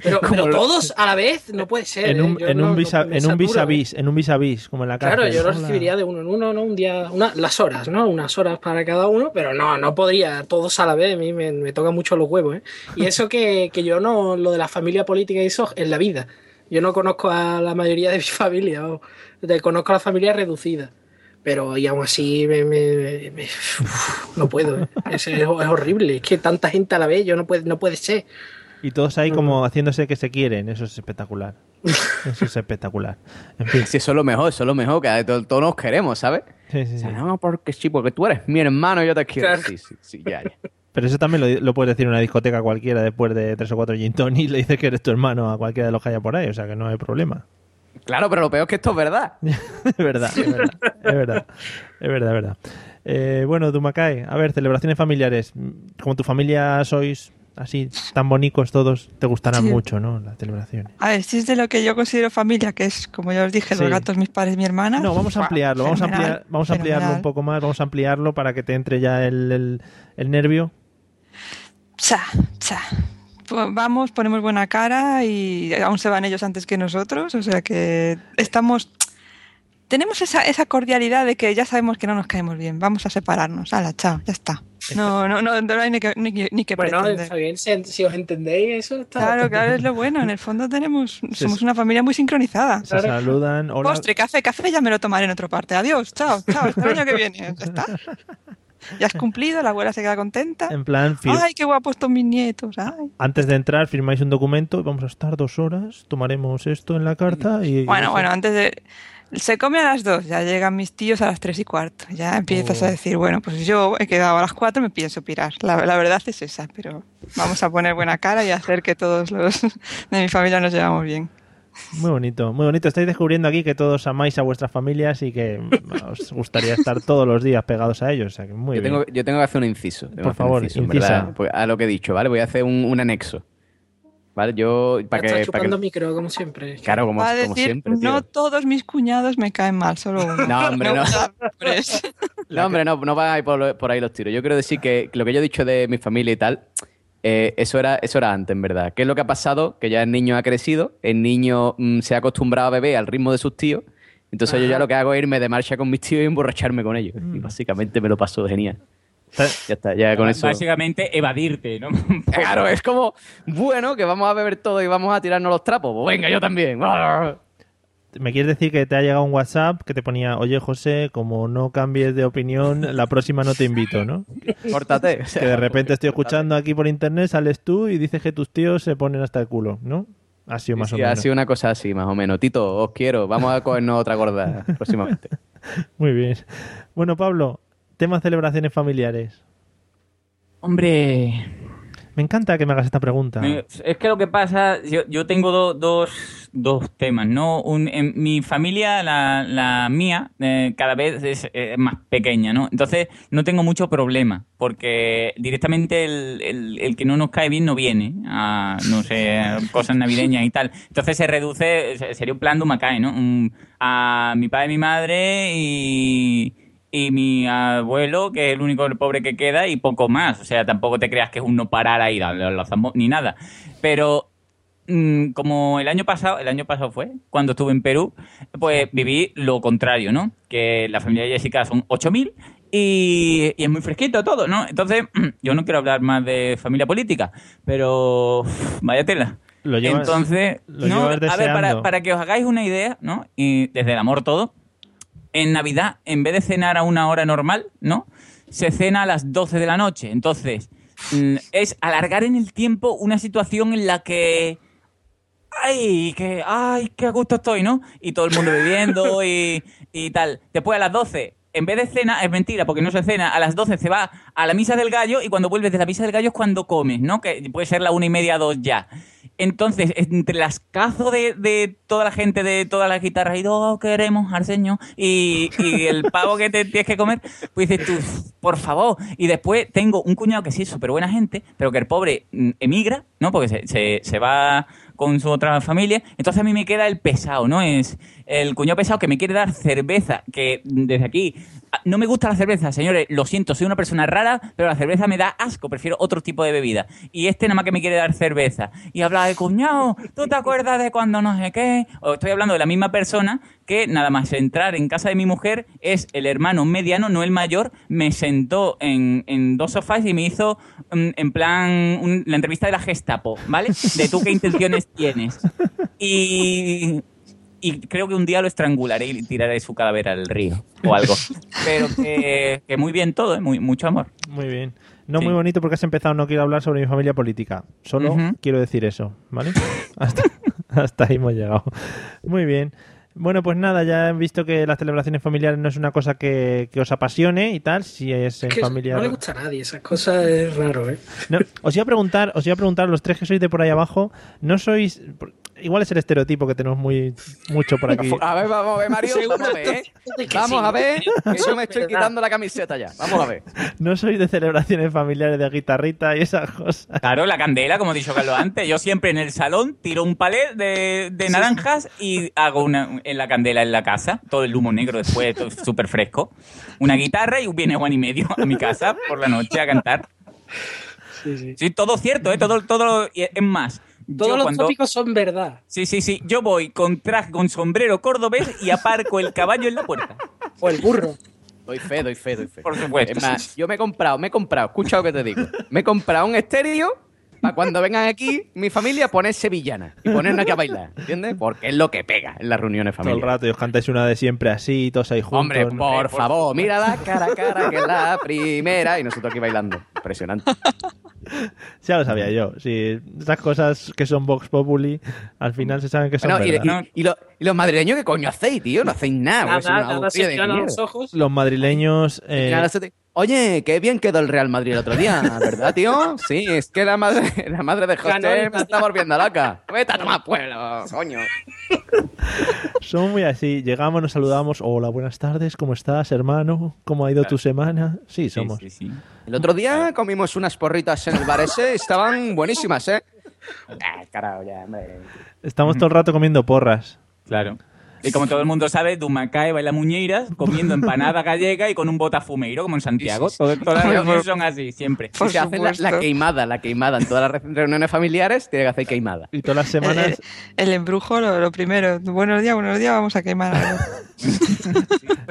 Pero, *laughs* pero todos a la vez no puede ser. En eh, un, en no- un en un vis a vis, en un vis a vis, como en la cárcel. Claro, yo lo Hola. recibiría de uno en uno, ¿no? Un día, una, las horas, ¿no? Unas horas para cada uno, pero no, no podría todos a la vez, a mí me, me toca mucho los huevos, ¿eh? Y eso que, que yo no, lo de la familia política y eso, en la vida. Yo no conozco a la mayoría de mi *laughs* familia, o, de- conozco a la familia reducida. Pero y aún así me, me- me- uf, no puedo, ¿eh? *laughs* es, es- horrible, es que tanta gente a la vez, yo no puede, no puede ser. Y todos ahí como haciéndose que se quieren. Eso es espectacular. Eso es espectacular. En fin. Sí, eso es lo mejor, eso es lo mejor, que todos, todos nos queremos, ¿sabes? Sí, sí, O sea, no, porque sí, porque tú eres mi hermano y yo te quiero. Claro. Sí, sí, sí, ya, ya. Pero eso también lo, lo puedes decir en una discoteca cualquiera después de tres o cuatro gin y le dices que eres tu hermano a cualquiera de los que haya por ahí. O sea que no hay problema. Claro, pero lo peor es que esto es verdad. *laughs* es verdad, es verdad, es verdad, es verdad, es verdad. Eh, bueno, Dumacay, a ver, celebraciones familiares. Como tu familia sois así tan bonitos todos, te gustarán Sí. mucho, ¿no? Las celebraciones. A ver, si es de lo que yo considero familia, que es, como ya os dije, Sí. los gatos, mis padres, mi hermana. No, vamos a ampliarlo, vamos a, ampliar, vamos a ampliarlo un poco más, vamos a ampliarlo para que te entre ya el, el, el nervio. Cha, cha. Vamos, ponemos buena cara y aún se van ellos antes que nosotros, o sea que estamos... Tenemos esa, esa cordialidad de que ya sabemos que no nos caemos bien, vamos a separarnos, hala, chao, ya está. No, no, no, no hay ni que, ni, que- ni que Bueno, pretender. está bien, si, si os entendéis, eso está. Claro, claro, es lo bueno. En el fondo tenemos, somos una familia muy sincronizada. Se saludan, hola. Postre, café, café, ya me lo tomaré en otra parte. Adiós, chao, chao, hasta el año que viene. Ya está. *laughs* Ya has cumplido, la abuela se queda contenta. En plan, Ay, qué guapos estos mis nietos. Ay. antes de entrar firmáis un documento, vamos a estar dos horas, tomaremos esto en la carta y... Bueno, bueno, antes de... Se come a las dos, ya llegan mis tíos a las tres y cuarto. Ya empiezas Oh. a decir, bueno, pues yo he quedado a las cuatro, me pienso pirar. La, la verdad es esa, pero vamos a poner buena cara y hacer que todos los *laughs* de mi familia nos llevamos bien. Muy bonito, muy bonito. Estáis descubriendo aquí que todos amáis a vuestras familias y que *laughs* os gustaría estar todos los días pegados a ellos. O sea que muy yo, bien. tengo, yo tengo que hacer un inciso. Por hacer un favor, inciso, incisa. verdad, porque a lo que he dicho, ¿vale? Voy a hacer un, un anexo. ¿Vale? Yo, para que, para chupando que... micro, como siempre. Claro, como, a como decir, siempre, tío. no todos mis cuñados me caen mal, solo uno. No, hombre, no. *laughs* No, hombre, no, no van ahí por, por ahí los tiros. Yo quiero decir que lo que yo he dicho de mi familia y tal, eh, eso, era, eso era antes, en verdad. ¿Qué es lo que ha pasado? Que ya el niño ha crecido, el niño mm, se ha acostumbrado a beber al ritmo de sus tíos, entonces yo ya lo que hago es irme de marcha con mis tíos y emborracharme con ellos. Mm. Y básicamente me lo paso genial. Ya está, ya con eso. Básicamente evadirte, ¿no? *laughs* Claro, es como, bueno, que vamos a beber todo y vamos a tirarnos los trapos. Pues venga, yo también. ¿Me quieres decir que te ha llegado un WhatsApp que te ponía, oye José, como no cambies de opinión, la próxima no te invito, ¿no? *laughs* Córtate. *laughs* Que de repente estoy escuchando aquí por internet, sales tú y dices que tus tíos se ponen hasta el culo, ¿no? Ha sido más Sí, o ha menos. sido una cosa así, más o menos. Tito, os quiero. Vamos a cogernos otra gorda *laughs* próximamente. Muy bien. Bueno, Pablo, tema celebraciones familiares. Hombre, Me encanta que me hagas esta pregunta. Es que lo que pasa, yo, yo tengo do- dos, dos temas, ¿no? Un, en mi familia, la, la mía, eh, cada vez es eh, más pequeña, ¿no? Entonces no tengo mucho problema, porque directamente el, el- que no nos cae bien no viene a, no sé, cosas navideñas y tal. Entonces se reduce, se- sería un plan de Humacae, ¿no? A mi padre y mi madre y y mi abuelo, que es el único pobre que queda, y poco más. O sea, tampoco te creas que es un no parar ahí, ni nada. Pero mm, como el año pasado, el año pasado fue, cuando estuve en Perú, pues viví lo contrario, ¿no? Que la familia de Jessica son 8.000 y, y es muy fresquito todo, ¿no? Entonces, *clears throat* yo no quiero hablar más de familia política, pero uf, vaya tela. Lo llevas- Entonces, lo no, llevas a ver, para, para que os hagáis una idea, ¿no? Y desde el amor todo, en Navidad, en vez de cenar a una hora normal, ¿no? Se cena a las 12 de la noche. Entonces, mm, es alargar en el tiempo una situación en la que. ¡Ay! Que, ¡Ay! ¡Qué a gusto estoy, ¿no? Y todo el mundo bebiendo *laughs* y, y tal. Después a las 12, en vez de cena, es mentira, porque no se cena, a las 12 se va a la misa del gallo y cuando vuelves de la misa del gallo es cuando comes, ¿no? Que puede ser la una y media, dos ya. Entonces, entre las cazo de, de toda la gente de todas las guitarras y oh, queremos al señor y, y el pavo que te tienes que comer, pues dices tú, por favor. Y después tengo un cuñado que sí es súper buena gente, pero que el pobre mm, emigra, ¿no? Porque se, se, se va con su otra familia. Entonces a mí me queda el pesado, ¿no? Es el cuñado pesado que me quiere dar cerveza, que desde aquí ah, no me gusta la cerveza, señores, lo siento, soy una persona rara, pero la cerveza me da asco, prefiero otro tipo de bebida. Y este nada más que me quiere dar cerveza. Y habla de cuñado, ¿tú te acuerdas de cuando no sé qué? O estoy hablando de la misma persona que nada más entrar en casa de mi mujer es el hermano mediano, no el mayor, me sentó en, en dos sofás y me hizo mm, en plan un- la entrevista de la Gestapo, ¿vale? De tú qué intenciones *laughs* tienes. Y, y creo que un día lo estrangularé y tiraré su cadáver al río o algo. Pero que, que muy bien todo, ¿eh? muy, mucho amor. Muy bien. No Sí. muy bonito porque has empezado, no quiero hablar sobre mi familia política. Solo quiero decir eso, ¿vale? *laughs* hasta, hasta ahí hemos llegado. Muy bien. Bueno, pues nada, ya he visto que las celebraciones familiares no es una cosa que, que os apasione y tal, si es Es que familia... no le gusta a nadie, esas cosas es raro, ¿eh? No, os iba a preguntar, os iba a preguntar, los tres que sois de por ahí abajo, ¿no sois... Igual es el estereotipo que tenemos muy mucho por aquí. A ver, vamos a ver, Mario, vamos a ver, ¿eh? Vamos a ver, yo me estoy quitando la camiseta ya. Vamos a ver. *laughs* No sois de celebraciones familiares de guitarrita y esas cosas. Claro, la candela, como he dicho Carlos antes. Yo siempre en el salón tiro un palet de, de naranjas y hago una en la candela en la casa. Todo el humo negro después, *laughs* súper fresco. Una guitarra y viene Juan y medio a mi casa por la noche a cantar. Sí, sí. Sí, todo cierto, ¿eh? Todo, todo, es más. Todos yo los cuando- tópicos son verdad. Sí, sí, sí. Yo voy con traje, con sombrero cordobés y aparco el caballo en la puerta. O el burro. Doy fe, doy fe, doy fe. Por supuesto. Es más, yo me he comprado, me he comprado, escucha lo que te digo. Me he comprado un estéreo para cuando vengan aquí mi familia poner sevillana y ponernos aquí a bailar, ¿entiendes? Porque es lo que pega en las reuniones Todo el familiares. rato y os cantáis una de siempre así, todos ahí juntos. Hombre, ¿no? por favor, mírala cara a cara, que es la primera. Y nosotros aquí bailando. Impresionante. *laughs* Ya lo sabía yo. Sí, esas cosas que son Vox Populi, al final se saben que son Bueno, y, y- y lo- y los madrileños, ¿qué coño hacéis, tío? No hacéis nada. Se los ojos. Los madrileños... eh, Oye, qué bien quedó el Real Madrid el otro día, ¿verdad, tío? Sí, es que la madre, la madre de José me está volviendo loca. Vete a tomar pueblo, coño. Son muy así. Llegamos, nos saludamos. Hola, buenas tardes. ¿Cómo estás, hermano? ¿Cómo ha ido tu semana? Sí, somos. Sí, sí, sí. El otro día comimos unas porritas en el bar ese, estaban buenísimas, ¿eh? Ah, carajo, ya, hombre. Estamos todo el rato comiendo porras. Claro. Y como todo el mundo sabe, Dumacae baila muñeiras comiendo empanada gallega y con un botafumeiro, como en Santiago. Todo- todas las reuniones son así, siempre. Y se hace la, la queimada, la queimada. En todas las re- reuniones familiares tiene que hacer queimada. Y todas las El, semanas... el embrujo, lo, lo primero. Buenos días, buenos días, vamos a quemar algo. *laughs*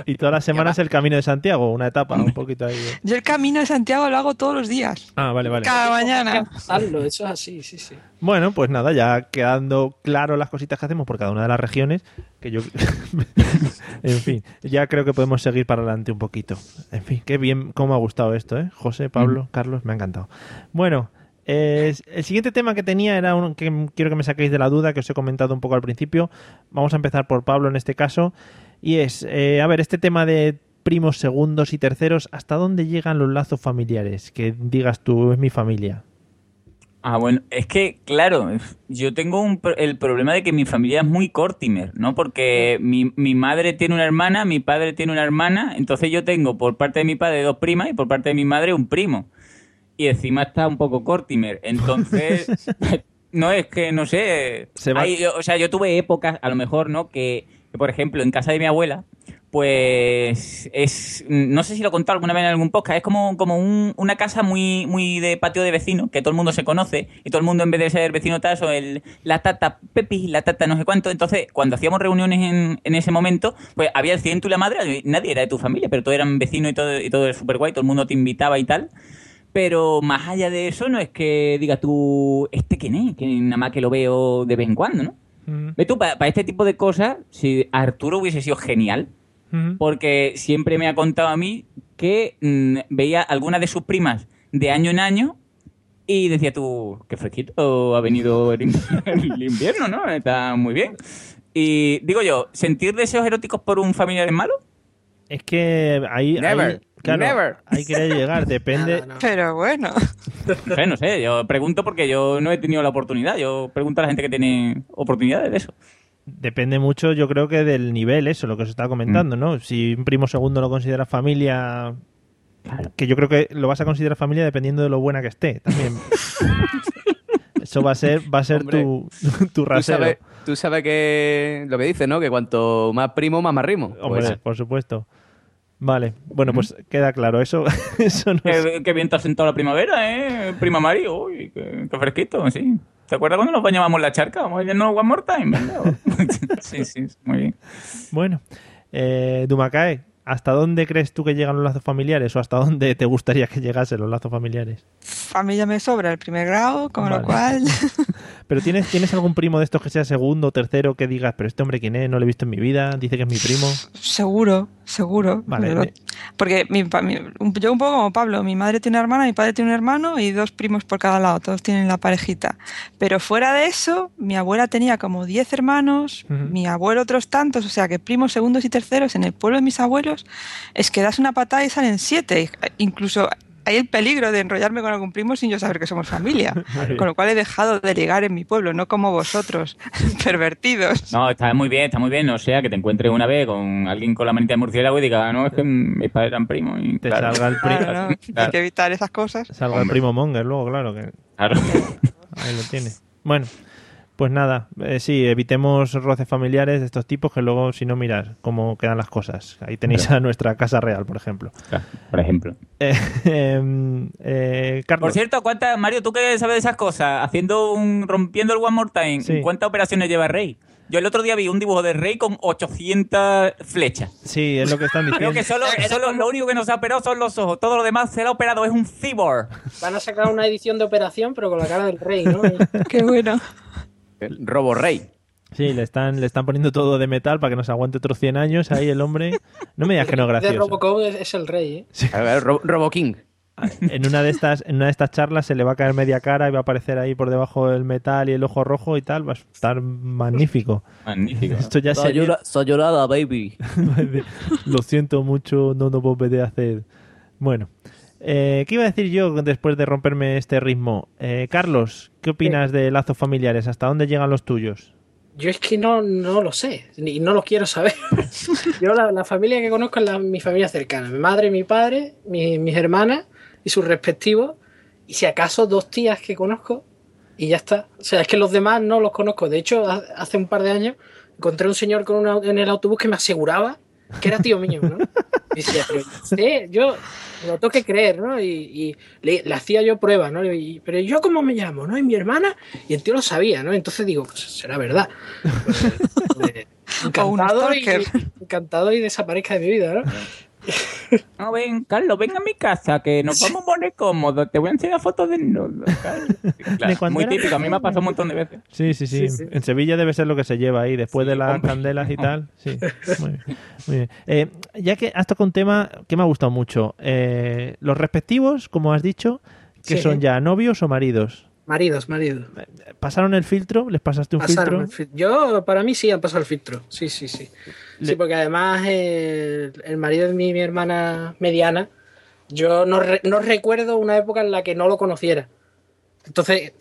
Y todas las semanas el Camino de Santiago, una etapa, un poquito ahí. de- Yo el camino de Santiago lo hago todos los días. Ah, vale, vale. Cada mañana. pasarlo, eso es así, sí, sí. Bueno, pues nada, ya quedando claro las cositas que hacemos por cada una de las regiones, que yo... *laughs* en fin, ya creo que podemos seguir para adelante un poquito. En fin, qué bien, cómo me ha gustado esto, ¿eh? José, Pablo, Carlos, me ha encantado. Bueno, eh, el siguiente tema que tenía era uno que quiero que me saquéis de la duda, que os he comentado un poco al principio. Vamos a empezar por Pablo en este caso. Y es, eh, a ver, este tema de primos, segundos y terceros, ¿hasta dónde llegan los lazos familiares? Que digas tú, es mi familia. Ah, bueno, es que, claro, yo tengo un el problema de que mi familia es muy cortimer, ¿no? Porque mi, mi madre tiene una hermana, mi padre tiene una hermana, entonces yo tengo por parte de mi padre dos primas y por parte de mi madre un primo. Y encima está un poco cortimer, entonces... *laughs* No es que, no sé... Se va- hay- o sea, yo tuve épocas, a lo mejor, ¿no? Que, que, por ejemplo, en casa de mi abuela, pues es no sé si lo he contado alguna vez en algún podcast es como, como un- una casa muy muy de patio de vecino que todo el mundo se conoce y todo el mundo en vez de ser vecino tal son el la tata Pepi la tata no sé cuánto. Entonces cuando hacíamos reuniones en, en ese momento pues había el ciento y la madre nadie era de tu familia pero todos eran vecinos y todo y todo era súper guay todo el mundo te invitaba y tal. Pero más allá de eso no es que diga tú este quién es que nada más que lo veo de vez en cuando no Ve tú, para este tipo de cosas, si Arturo hubiese sido genial, porque siempre me ha contado a mí que mm, veía algunas de sus primas de año en año y decía tú, qué fresquito ha venido el, in- *laughs* el invierno, ¿no? Está muy bien. Y digo yo, ¿sentir deseos eróticos por un familiar es malo? Es que ahí, Never. ahí Claro, Never. Ahí quería llegar, depende. Pero bueno. No sé, no sé, yo pregunto porque yo no he tenido la oportunidad. Yo pregunto a la gente que tiene oportunidades de eso. Depende mucho, yo creo que del nivel, eso, lo que os estaba comentando, Mm. ¿no? Si un primo segundo lo consideras familia, que yo creo que lo vas a considerar familia dependiendo de lo buena que esté, también. *laughs* eso va a ser, va a ser Hombre, tu, *laughs* tu Tú rasero. sabes, tú sabes que lo que dices, ¿no? Que cuanto más primo, más marrimo. Hombre, Pues, por supuesto. Vale, bueno, pues queda claro, eso, *laughs* eso no es... Qué, qué bien te has sentado la primavera, ¿eh? Prima Mari, uy, qué, qué fresquito, sí. ¿Te acuerdas cuando nos bañábamos en la charca? Vamos a irnos one more time, *laughs* sí, sí, muy bien. Bueno, eh, Dumakae, ¿hasta dónde crees tú que llegan los lazos familiares o hasta dónde te gustaría que llegasen los lazos familiares? A mí ya me sobra el primer grado, con Vale. lo cual *laughs* Pero ¿tienes, ¿tienes algún primo de estos que sea segundo o tercero que digas, pero este hombre quién es? No lo he visto en mi vida, dice que es mi primo. seguro, seguro. Vale, porque mi, mi- yo un poco como Pablo, mi madre tiene una hermana, mi padre tiene un hermano y dos primos por cada lado, todos tienen la parejita. Pero fuera de eso, mi abuela tenía como 10 hermanos, mi abuelo otros tantos, o sea que primos segundos y terceros en el pueblo de mis abuelos, es que das una patada y salen siete. Incluso hay el peligro de enrollarme con algún primo sin yo saber que somos familia. *laughs* Con lo cual he dejado de ligar en mi pueblo, no como vosotros, *laughs* pervertidos. No, está muy bien, está muy bien. O sea, que te encuentres una vez con alguien con la manita de murciélago y diga, "Ah, no, es que mis padres eran primos. Y, Te claro, salga el primo. Claro, ¿no? *laughs* Hay que evitar esas cosas. Salga el Hombre. primo Monger luego, claro. que Claro. Ahí lo tiene. Bueno, pues nada, eh, sí, evitemos roces familiares de estos tipos que luego, si no, mirar cómo quedan las cosas. Ahí tenéis a nuestra casa real, por ejemplo. Claro, Por ejemplo. Eh, *laughs* em, eh, Carlos, Por cierto, ¿cuántas, Mario, tú que sabes de esas cosas, haciendo un, rompiendo el One More Time, Sí. ¿cuántas operaciones lleva Rey? Yo el otro día vi un dibujo de Rey con 800 flechas. sí, es lo que están *laughs* Creo diciendo. que solo, solo lo único que nos ha operado son los ojos. Todo lo demás se lo ha operado, es un cyborg. Van a sacar una edición de operación, pero con la cara del rey, ¿no? *laughs* Qué bueno. El Robo Rey. Sí, le están, le están poniendo todo de metal para que nos aguante otros 100 años ahí el hombre. No me digas que no es De gracioso. Robocop es, es el rey, ¿eh? A ver, Ro- Robo King. En una de estas, en una de estas charlas se le va a caer media cara y va a aparecer ahí por debajo el metal y el ojo rojo y tal. Va a estar magnífico. Magnífico. *laughs* Esto ya sería... Soy baby. *laughs* Lo siento mucho, no lo volveré a hacer. Bueno, eh, ¿qué iba a decir yo después de romperme este ritmo? Eh, Carlos, ¿qué opinas de lazos familiares? ¿Hasta dónde llegan los tuyos? Yo es que no, no lo sé, ni no lo quiero saber. *laughs* Yo la, la familia que conozco es la- mi familia cercana, mi madre, mi padre, mi- mis hermanas y sus respectivos, y si acaso dos tías que conozco, y ya está. O sea, es que los demás no los conozco. De hecho, ha- hace un par de años encontré un señor con una- en el autobús que me aseguraba que era tío mío, ¿no? *laughs* Y decía, pero sí, yo lo tengo que creer, ¿no? Y, y le, le hacía yo pruebas, ¿no? Y- pero yo cómo me llamo, ¿no? Y mi hermana, y el tío lo sabía, ¿no? Entonces digo, pues será verdad. *laughs* Pues, encantado, y, encantado y desaparezca de mi vida, ¿no? *laughs* No, ven, Carlos, ven a mi casa que nos vamos a poner cómodos. Te voy a enseñar fotos de nudo, Carlos. Claro, muy era típico, a mí me ha pasado un montón de veces. Sí, sí, sí. Sí, sí. En Sevilla debe ser lo que se lleva ahí, después Sí, de las hombre. candelas y tal. Sí, muy bien. muy bien. Eh, ya que has tocado un tema que me ha gustado mucho. Eh, los respectivos, como has dicho, que Sí. son ya novios o maridos. Maridos, maridos. ¿Pasaron el filtro? ¿Les pasaste un Pasaron el filtro? fil- Yo, para mí sí han pasado el filtro. Sí, sí, sí. Le- Sí, porque además eh, el marido de mi, mi hermana mediana, yo no, re- no recuerdo una época en la que no lo conociera. Entonces,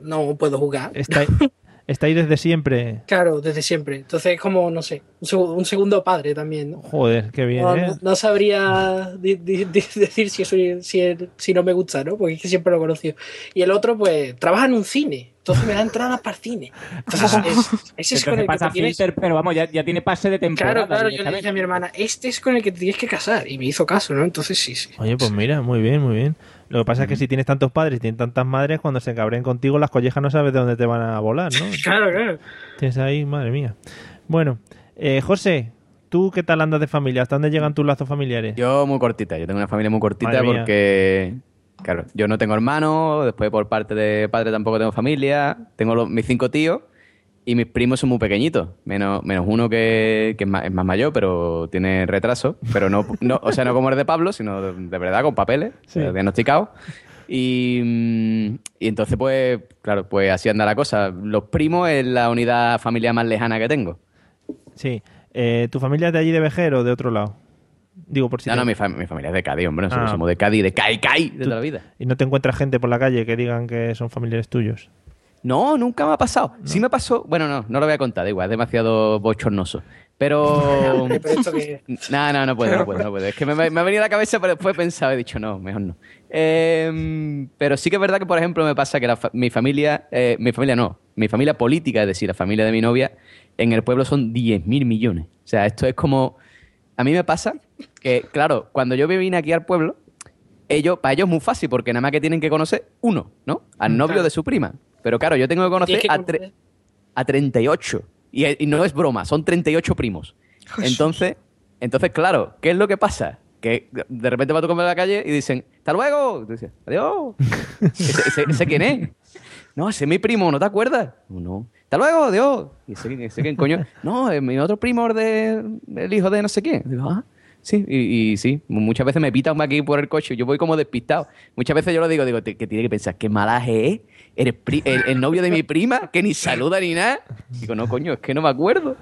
no puedo jugar. Está, *laughs* está ahí desde siempre. Claro, desde siempre. Entonces es como, no sé, un, seg- un segundo padre también, ¿no? Joder, qué bien, No, ¿eh? no- no sabría di- di- di- decir si, eso, si, si no me gusta, ¿no? Porque es que siempre lo he conocido. Y el otro, pues, trabaja en un cine. Entonces me da entradas para el cine. Entonces, *laughs* es- ese es con el que pasa te tienes... filter, pero vamos, ya, ya tiene pase de temporada. Claro, claro, yo le dije a mi hermana, este es con el que te tienes que casar. Y me hizo caso, ¿no? Entonces sí, sí. Oye, pues mira, muy bien, muy bien. Lo que pasa es que si tienes tantos padres y tienes tantas madres, cuando se cabren contigo, las collejas no sabes de dónde te van a volar, ¿no? *laughs* Claro, claro. Tienes ahí, madre mía. Bueno, eh, José, ¿tú qué tal andas de familia? ¿Hasta dónde llegan tus lazos familiares? Yo muy cortita, yo tengo una familia muy cortita Madre mía. porque, claro, yo no tengo hermanos, después por parte de padre tampoco tengo familia, tengo los- mis cinco tíos y mis primos son muy pequeñitos, menos, menos uno que, que es, más, es más mayor, pero tiene retraso, pero no, no o sea, no como el de Pablo, sino de, de verdad con papeles, Sí. diagnosticados. Y, y entonces, pues, claro, pues así anda la cosa. Los primos es la unidad familiar más lejana que tengo. Sí. Eh, ¿Tu familia es de allí de Vejer o de otro lado? Digo, por si No, te- no, mi, fam- mi familia es de Cádiz, hombre. Nosotros Ah. somos de Cádiz, de Cádiz, Cádiz, de toda la vida. Y no te encuentras gente por la calle que digan que son familiares tuyos. No, nunca me ha pasado. Sí me pasó. Bueno, no, no lo voy a contar, da igual, es demasiado bochornoso. Pero. *laughs* *laughs* No, no, no puedo, no puedo, no puedo. Es que me, me ha venido a la cabeza, pero después he pensado, he dicho, no, mejor no. Eh, pero sí que es verdad que, por ejemplo, me pasa que la mi familia, eh, mi familia no, mi familia política, es decir, la familia de mi novia, en el pueblo son 10.000 millones. O sea, esto es como. A mí me pasa que, claro, cuando yo vine aquí al pueblo, ellos, para ellos es muy fácil, porque nada más que tienen que conocer uno, ¿no? Al novio Claro. de su prima. Pero claro, yo tengo que conocer que a, tre- a 38. Y, y no es broma, son 38 primos. Entonces, entonces, claro, ¿qué es lo que pasa? Que de repente va a comer a la calle y dicen, ¡hasta luego! Y dices, ¡adiós! *laughs* ¿Ese, ese- ese quién es? No, ese es mi primo, ¿no te acuerdas? No. ¡Hasta luego! ¡Adiós! ¿Y ese, ese quién coño? No, es mi otro primo de, el hijo de no sé quién. Digo, ah, sí, y, y sí, muchas veces me pitan aquí por el coche yo voy como despistado. Muchas veces yo lo digo, digo, "Te- que tiene que pensar, qué malaje es, eres pri- el, el novio de mi prima, que ni saluda ni nada. Digo, no, coño, es que no me acuerdo.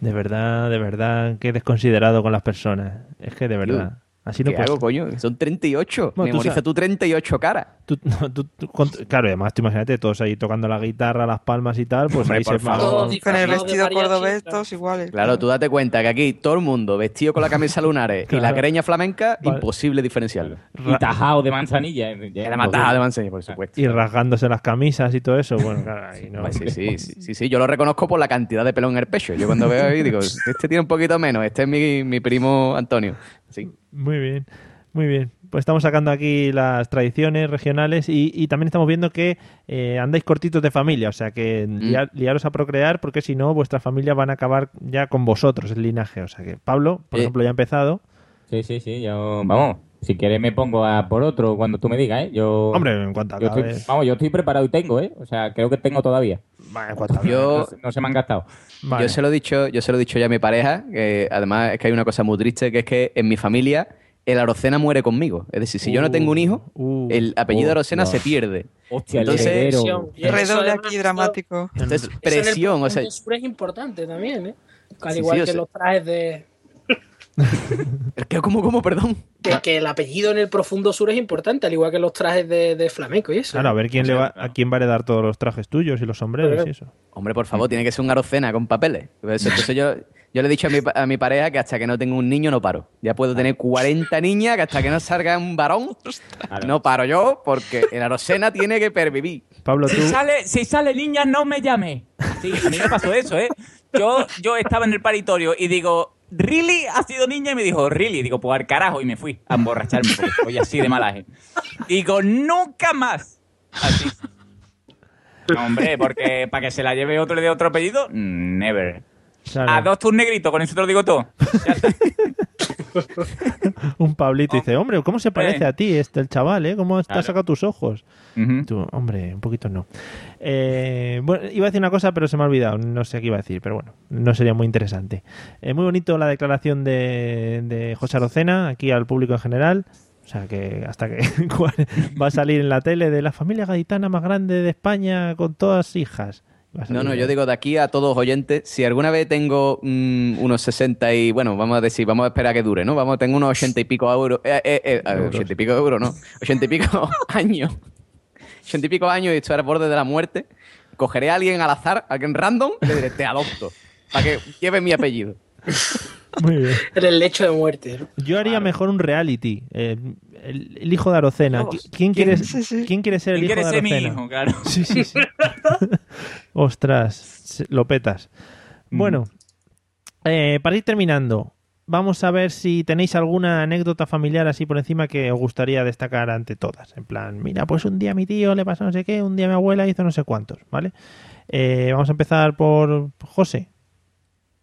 De verdad, de verdad, qué desconsiderado con las personas. Es que de verdad. Así no ¿Qué puedes. hago, coño? Son 38. Bueno, tú Memoriza sabes- tú 38 caras. Tú- no, tú- tú- con- claro, y además tú imagínate todos ahí tocando la guitarra, las palmas y tal, pues Hombre, ahí se Todos Con el vestido cordobés, claro. todos iguales. Claro, tú date cuenta que aquí todo el mundo vestido con la camisa lunares y la greña flamenca, Vale. imposible diferenciarlo. Y tajado de manzanilla. Era matada de manseña, por supuesto. y rasgándose las camisas y todo eso. Bueno, claro, ahí no. Pues sí, sí, sí, sí, sí, yo lo reconozco por la cantidad de pelo en el pecho. Yo cuando veo ahí digo, este tiene un poquito menos, este es mi, mi primo Antonio. Sí. Muy bien, muy bien. Pues estamos sacando aquí las tradiciones regionales y, y también estamos viendo que eh, andáis cortitos de familia, o sea que Mm. lia- liaros a procrear porque si no vuestras familias van a acabar ya con vosotros, el linaje. O sea que Pablo, por ejemplo, ya ha empezado. Sí, sí, sí. Yo, vamos, si quieres me pongo a por otro cuando tú me digas, ¿eh? Yo, Hombre, en cuanto yo acabe... estoy, vamos, yo estoy preparado y tengo, ¿eh? O sea, creo que tengo todavía. Vale, en cuanto acabe. Yo, No, no se me han gastado. Vale. yo se lo he dicho, yo se lo he dicho ya a mi pareja, que además es que hay una cosa muy triste, que es que en mi familia el Arocena muere conmigo. Es decir, si yo no tengo un hijo, Uh, el apellido Oh, Arocena no. se pierde. Hostia, Entonces- Redoble aquí dramático. Entonces, eso en el presión, o sea, es importante también, ¿eh? Al igual sí, que sea- los trajes de... ¿qué- ¿cómo, cómo, perdón? Que, que el apellido en el profundo sur es importante, al igual que los trajes de, de flamenco y eso. Claro, a ver quién O sea, le va, claro. a quién va a heredar todos los trajes tuyos y los sombreros y eso. Hombre, por favor, tiene que ser un Arocena con papeles. Pues Eso- Entonces yo, yo le he dicho a mi, pa- a mi pareja que hasta que no tenga un niño no paro. Ya puedo tener 40 niñas, que hasta que no salga un varón, no paro yo, porque el Arocena tiene que pervivir. Pablo, tú... Si sale, si sale niña, no me llame. Sí, a mí me pasó eso, ¿eh? Yo, yo estaba en el paritorio y digo, ¿really ha sido niña? Y me dijo, ¿really? Digo, pues al carajo. Y me fui a emborracharme porque soy así de malaje. Digo, nunca más. Así. No, hombre, porque para que se la lleve otro de otro apellido, never. Claro. A dos tus negritos, con eso te lo digo todo. Ya está. Un Pablito dice, hombre, ¿cómo se parece a ti este el chaval, eh? ¿Cómo te has sacado tus ojos? Tú, hombre, un poquito no. Eh, bueno, iba a decir una cosa, pero se me ha olvidado. No sé qué iba a decir, pero bueno, no sería muy interesante. Eh, muy bonito la declaración de, de José Arocena aquí al público en general. O sea, que hasta que *laughs* va a salir en la tele de la familia gaditana más grande de España con todas hijas. No, no, yo digo de aquí a todos oyentes, si alguna vez tengo mm, unos 60 y, bueno, vamos a decir, vamos a esperar a que dure, ¿no? Vamos, tengo unos 80 y pico euros, eh, eh, eh, Euros. 80 y pico euros, ¿no? 80 y pico *laughs* años. 80 y pico años y estoy al borde de la muerte. Cogeré a alguien al azar, a alguien random, y le diré, te adopto, para que lleve mi apellido. Muy bien. *laughs* En el lecho de muerte. ¿no? Yo haría mejor un reality. eh, el, el hijo de Arocena. Dios. ¿Quién quiere, Sí, sí. ¿Quién quiere ser el ¿Quién hijo quiere de ser mi Arocena? hijo? Claro. Sí, sí, sí. *laughs* Ostras, lo petas. Bueno, eh, para ir terminando, vamos a ver si tenéis alguna anécdota familiar así por encima que os gustaría destacar ante todas. En plan, mira, pues un día a mi tío le pasó no sé qué, un día mi abuela hizo no sé cuántos, ¿vale? Eh, vamos a empezar por José.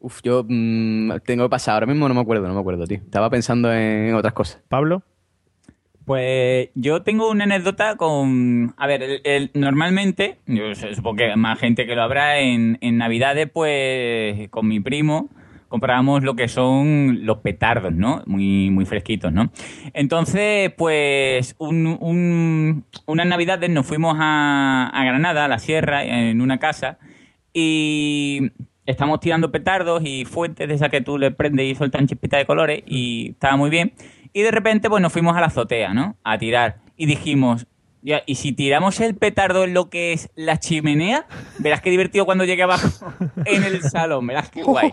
Uf, yo mm, tengo que pasar, ahora mismo no me acuerdo, no me acuerdo, tío. Estaba pensando en otras cosas. Pablo. Pues yo tengo una anécdota con... A ver, el- el- normalmente, yo sé- supongo que más gente que lo habrá, en, en Navidades, pues con mi primo comprábamos lo que son los petardos, ¿no? Muy, muy fresquitos, ¿no? Entonces, pues un, un- unas Navidades nos fuimos a, a Granada, a la sierra, en una casa, y estamos tirando petardos y fuentes de esas que tú le prendes y sueltan chispitas de colores y estaba muy bien. Y de repente, pues nos fuimos a la azotea, ¿no? A tirar. Y dijimos, ya, y si tiramos el petardo en lo que es la chimenea, verás qué divertido cuando llegue abajo en el salón, verás qué guay,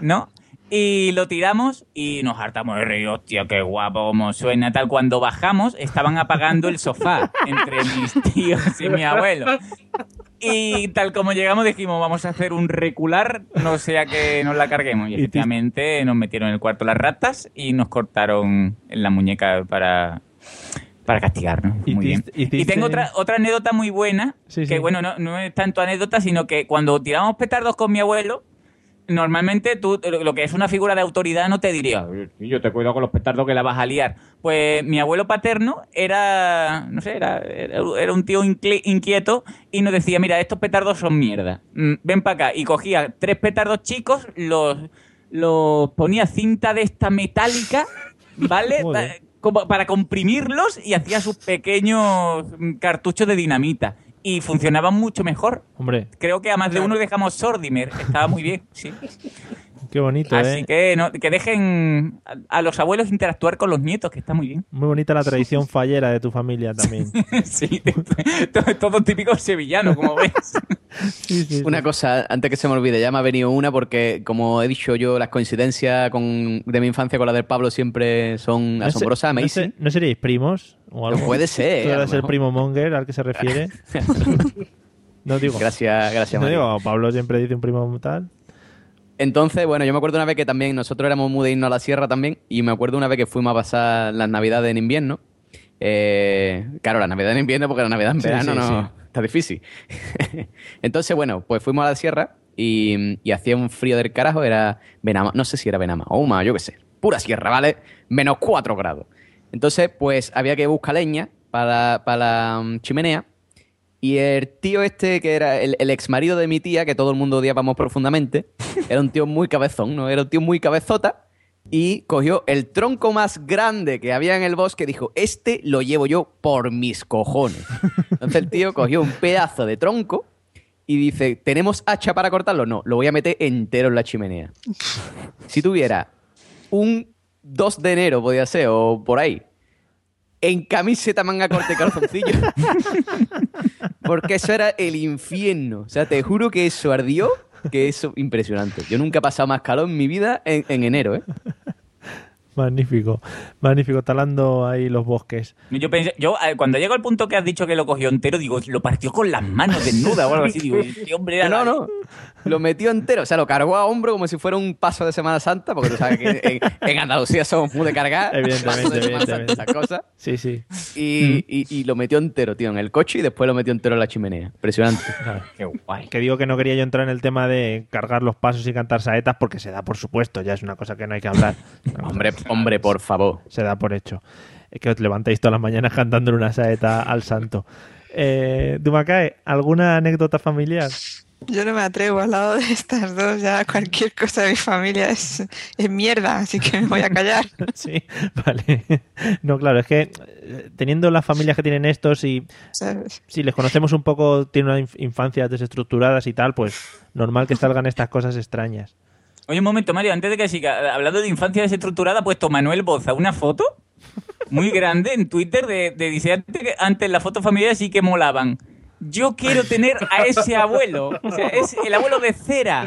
¿no? Y lo tiramos y nos hartamos de reír, hostia, qué guapo como suena. Tal, cuando bajamos estaban apagando el sofá entre mis tíos y mi abuelo. Y tal como llegamos dijimos, vamos a hacer un recular, no sea que nos la carguemos. Y efectivamente nos metieron en el cuarto las ratas y nos cortaron en la muñeca para, para castigarnos. Muy bien. Y tengo otra, otra anécdota muy buena, Sí, que sí. bueno, no, no es tanto anécdota, sino que cuando tiramos petardos con mi abuelo, normalmente tú, lo lo que es una figura de autoridad, no te diría, "Eh, yo te cuido con los petardos que la vas a liar. Pues mi abuelo paterno era, no sé, era, era un tío inquieto y nos decía, mira, estos petardos son mierda. Mm, Ven para acá. Y cogía tres petardos chicos, los, los ponía cinta de esta metálica, ¿vale? *laughs* Como para comprimirlos y hacía sus pequeños mm, cartuchos de dinamita. Y funcionaban mucho mejor. Hombre, Creo que a más de uno dejamos Sordimer. Estaba muy bien, sí. *laughs* qué bonito, Así ¿eh? que, no, que dejen a, a los abuelos interactuar con los nietos, que está muy bien. Muy bonita la *laughs* tradición fallera de tu familia también. *laughs* sí, todo, todo típico sevillano, como ves. *laughs* Una cosa, antes que se me olvide, ya me ha venido una porque, como he dicho yo, las coincidencias con, de mi infancia con la del Pablo siempre son ¿No se- asombrosas, ¿no, se- ¿No seríais primos? O algo? Puede ser, ¿Tú eras el mejor. primo Monger al que se refiere? no digo. Gracias, gracias, No Mario. digo, Pablo siempre dice un primo tal. Entonces, bueno, yo me acuerdo una vez que también nosotros éramos muy de irnos a la sierra también y me acuerdo una vez que fuimos a pasar las navidades en invierno. Eh, claro, la navidad en invierno porque la navidad en verano sí, no sí. está difícil. *laughs* Entonces, bueno, pues fuimos a la sierra y, y hacía un frío del carajo, era Benama, no sé si era Benama o Uma, yo qué sé, pura sierra, ¿vale? Menos 4 grados. Entonces, pues había que buscar leña para, para la mm, chimenea y el tío este, que era el, ex marido de mi tía, que todo el mundo odiábamos profundamente, *laughs* era un tío muy cabezón, ¿no? Era un tío muy cabezota. Y cogió el tronco más grande que había en el bosque y dijo, este lo llevo yo por mis cojones. Entonces el tío cogió un pedazo de tronco y dice, ¿tenemos hacha para cortarlo? No, lo voy a meter entero en la chimenea. Si tuviera un 2 de enero, podía ser, o por ahí, en camiseta, manga corta y calzoncillo. *laughs* Porque eso era el infierno. O sea, te juro que eso ardió, que eso impresionante. Yo nunca he pasado más calor en mi vida en, en enero, ¿eh? Magnífico, magnífico, talando ahí los bosques. Yo pensé, yo eh, cuando llego al punto que has dicho que lo cogió entero, digo, lo partió con las manos desnudas o algo así. Digo, este hombre era *laughs* No, la- no. Lo metió entero. O sea, lo cargó a hombro como si fuera un paso de Semana Santa, porque tú sabes que en, en Andalucía somos muy de cargar. Evidentemente, evidentemente. esas cosas. Sí, sí. Y, y- y lo metió entero, tío, en el coche y después lo metió entero en la chimenea. Impresionante. Qué guay. Que digo que no quería yo entrar en el tema de cargar los pasos y cantar saetas porque se da por supuesto, ya es una cosa que no hay que hablar. *laughs* Hombre, hombre, por favor. Se da por hecho. Es que os levantáis todas las mañanas cantándole una saeta al santo. Eh, Dumacae, ¿alguna anécdota familiar? Yo no me atrevo al lado de estas dos, ya cualquier cosa de mi familia es, es mierda, así que me voy a callar. *laughs* Sí, vale. No, claro, es que eh, teniendo las familias que tienen estos y ¿sabes? si les conocemos un poco, tienen una inf- infancias desestructuradas y tal, pues normal que salgan estas cosas extrañas. Oye, un momento, Mario, antes de que siga, hablando de infancia desestructurada, ha puesto Manuel Boza una foto muy grande en Twitter de, de dice antes, antes las fotos familiares sí que molaban. Yo quiero tener a ese abuelo. *laughs* O sea, es el abuelo de cera.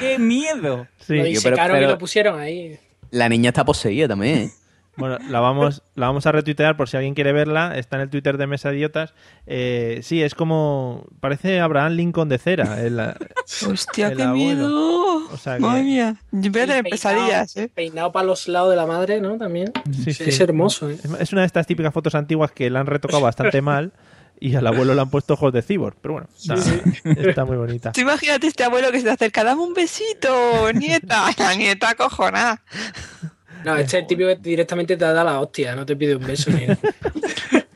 ¡Qué miedo! lo Tío, disecaron pero- y pero- lo pusieron ahí. La niña está poseída también, ¿eh? Bueno, la vamos, la vamos a retuitear por si alguien quiere verla. Está en el Twitter de Mesa Idiotas. Eh, sí, es como. Parece Abraham Lincoln de cera. el- Hostia, el qué abuelo. miedo. O sea que- Madre mía, peinado- pesadillas, ¿eh? Peinado para los lados de la madre, ¿no? También. Sí, es, sí. es hermoso, ¿eh? Es- Es una de estas típicas fotos antiguas que la han retocado bastante mal y al abuelo le han puesto ojos de cibor. Pero bueno, está, está muy bonita. Tú imagínate este abuelo que se te acerca, dame un besito, nieta. *laughs* La nieta cojonada. No, este es el típico que directamente te da la hostia, no te pide un beso ni nada. *laughs*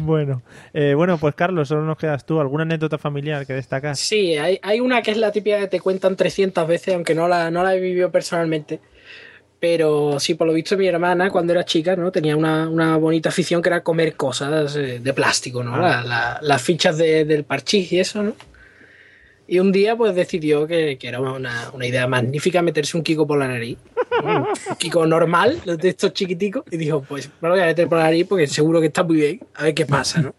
Bueno, eh, bueno, pues Carlos, solo nos quedas tú. ¿Alguna anécdota familiar que destacas? Sí, hay, hay una que es la típica que te cuentan 300 veces, aunque no la, no la he vivido personalmente. Pero sí, por lo visto mi hermana cuando era chica, ¿no? Tenía una, una bonita afición que era comer cosas eh, de plástico, ¿no? Ah. La- la- las fichas de- del parchís y eso, ¿no? Y un día pues decidió que, que era una, una idea magnífica meterse un Kiko por la nariz. Un Kiko normal, de estos chiquiticos. Y dijo, pues me lo voy a meter por la nariz porque seguro que está muy bien. A ver qué pasa, ¿no?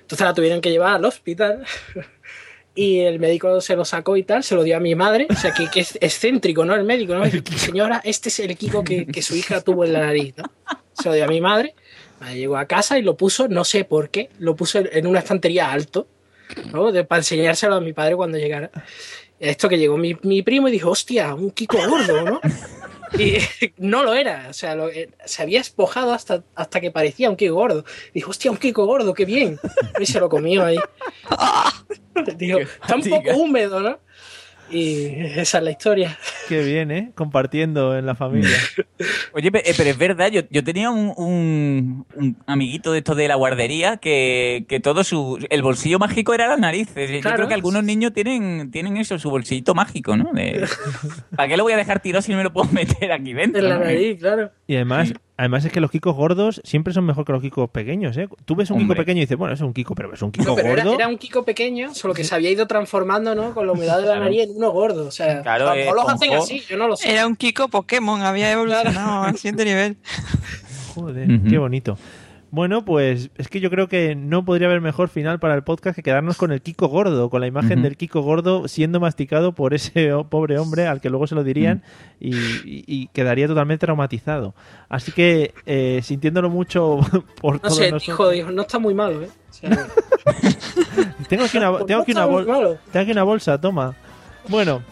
Entonces la tuvieron que llevar al hospital. *laughs* Y el médico se lo sacó y tal, se lo dio a mi madre. O sea, que, que es excéntrico, ¿no? El médico, ¿no? Señora, este es el Kiko que, que su hija tuvo en la nariz, ¿no? Se lo dio a mi madre. Madre Llegó a casa y lo puso, no sé por qué, lo puso en una estantería alto, ¿no? De- para enseñárselo a mi padre cuando llegara. Esto que llegó mi, mi primo y dijo, hostia, un Kiko gordo, ¿no? Y *laughs* no lo era, o sea, lo- eh, se había espojado hasta, hasta que parecía un Kiko gordo. Dijo, hostia, un Kiko gordo, qué bien. Y se lo comió ahí. *laughs* Dijo, está un poco húmedo, ¿no? Y esa es la historia. Qué bien, ¿eh? Compartiendo en la familia. *laughs* Oye, eh, pero es verdad, yo, yo tenía un, un- un amiguito de estos de la guardería que, que todo su... El bolsillo mágico era las narices. Yo Claro. creo que algunos niños tienen, tienen eso, su bolsillito mágico, ¿no? De- ¿Para qué lo voy a dejar tirado si no me lo puedo *laughs* meter aquí dentro? En la no? nariz, claro. Y además, además es que los Kikos gordos siempre son mejor que los Kikos pequeños, ¿eh? Tú ves un Kiko pequeño y dices, bueno, es un Kiko, pero es un Kiko No, pero era, gordo. era un Kiko pequeño, solo que se había ido transformando, ¿no? Con la humedad de la nariz en uno gordo. O sea, Claro, eh, los hacen así, yo no lo sé. Era un Kiko Pokémon, había evolucionado al siguiente nivel. *laughs* Joder, qué bonito. Bueno, pues es que yo creo que no podría haber mejor final para el podcast que quedarnos con el Kiko gordo, con la imagen del Kiko gordo siendo masticado por ese pobre hombre al que luego se lo dirían y, y- y quedaría totalmente traumatizado. Así que, eh, sintiéndolo mucho *laughs* por No todos sé, nosotros- dijo, dijo, no está muy malo, ¿eh? O sea, Tengo aquí una, tengo aquí una, bol- *laughs* tengo aquí una bolsa, toma. Bueno,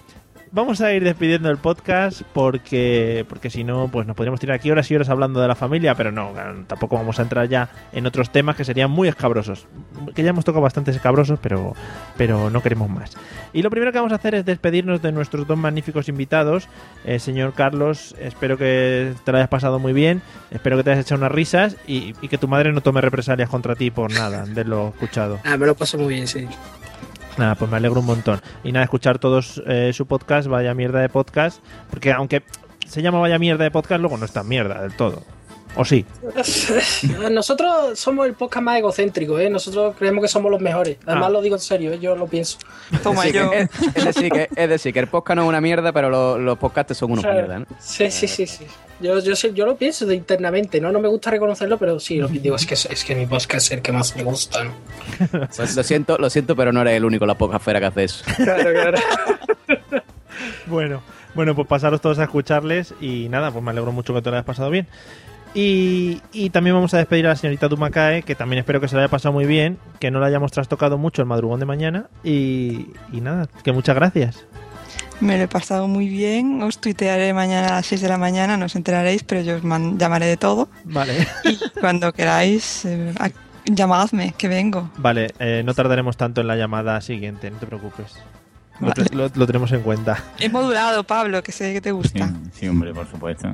vamos a ir despidiendo el podcast porque, porque si no, pues nos podríamos tirar aquí horas y horas hablando de la familia, pero no, tampoco vamos a entrar ya en otros temas que serían muy escabrosos. Que ya hemos tocado bastantes escabrosos, pero, pero no queremos más. Y lo primero que vamos a hacer es despedirnos de nuestros dos magníficos invitados. Eh, señor Carlos, espero que te lo hayas pasado muy bien, espero que te hayas echado unas risas y, y que tu madre no tome represalias contra ti por nada de lo escuchado. Ah, me lo paso muy bien, sí. Nada, pues me alegro un montón. Y nada, escuchar todos eh, su podcast, vaya mierda de podcast, porque aunque se llama vaya mierda de podcast, luego no es tan mierda del todo. ¿O sí? *laughs* Nosotros somos el podcast más egocéntrico, ¿eh? Nosotros creemos que somos los mejores. Además Ah. lo digo en serio, ¿eh? yo lo pienso. Toma es, decir, yo. que, es, es decir, que, es decir, que el podcast no es una mierda, pero lo- los podcasts son unos Claro. mierda, ¿no? Sí, sí, sí, sí. Yo, yo, sé- yo lo pienso de internamente, ¿no? No me gusta reconocerlo, pero sí, lo digo, es que, es que mi podcast es el que más me gusta, ¿no? *laughs* Pues lo siento, lo siento, pero no eres el único en la podcastfera que hace eso. Claro, claro. *laughs* Bueno, bueno, pues pasaros todos a escucharles y nada, pues me alegro mucho que te lo hayas pasado bien. Y, y también vamos a despedir a la señorita Dumacae, que también espero que se lo haya pasado muy bien, que no la hayamos trastocado mucho el madrugón de mañana. Y, y nada, que muchas gracias. Me lo he pasado muy bien. Os tuitearé mañana a las 6 de la mañana, no os enteraréis, pero yo os llamaré de todo. Vale, Y cuando queráis, eh, llamadme, que vengo. vale, eh, no tardaremos tanto en la llamada siguiente, no te preocupes. Lo, Vale. lo- lo tenemos en cuenta. He modulado, Pablo, que sé que te gusta. sí, hombre, por supuesto.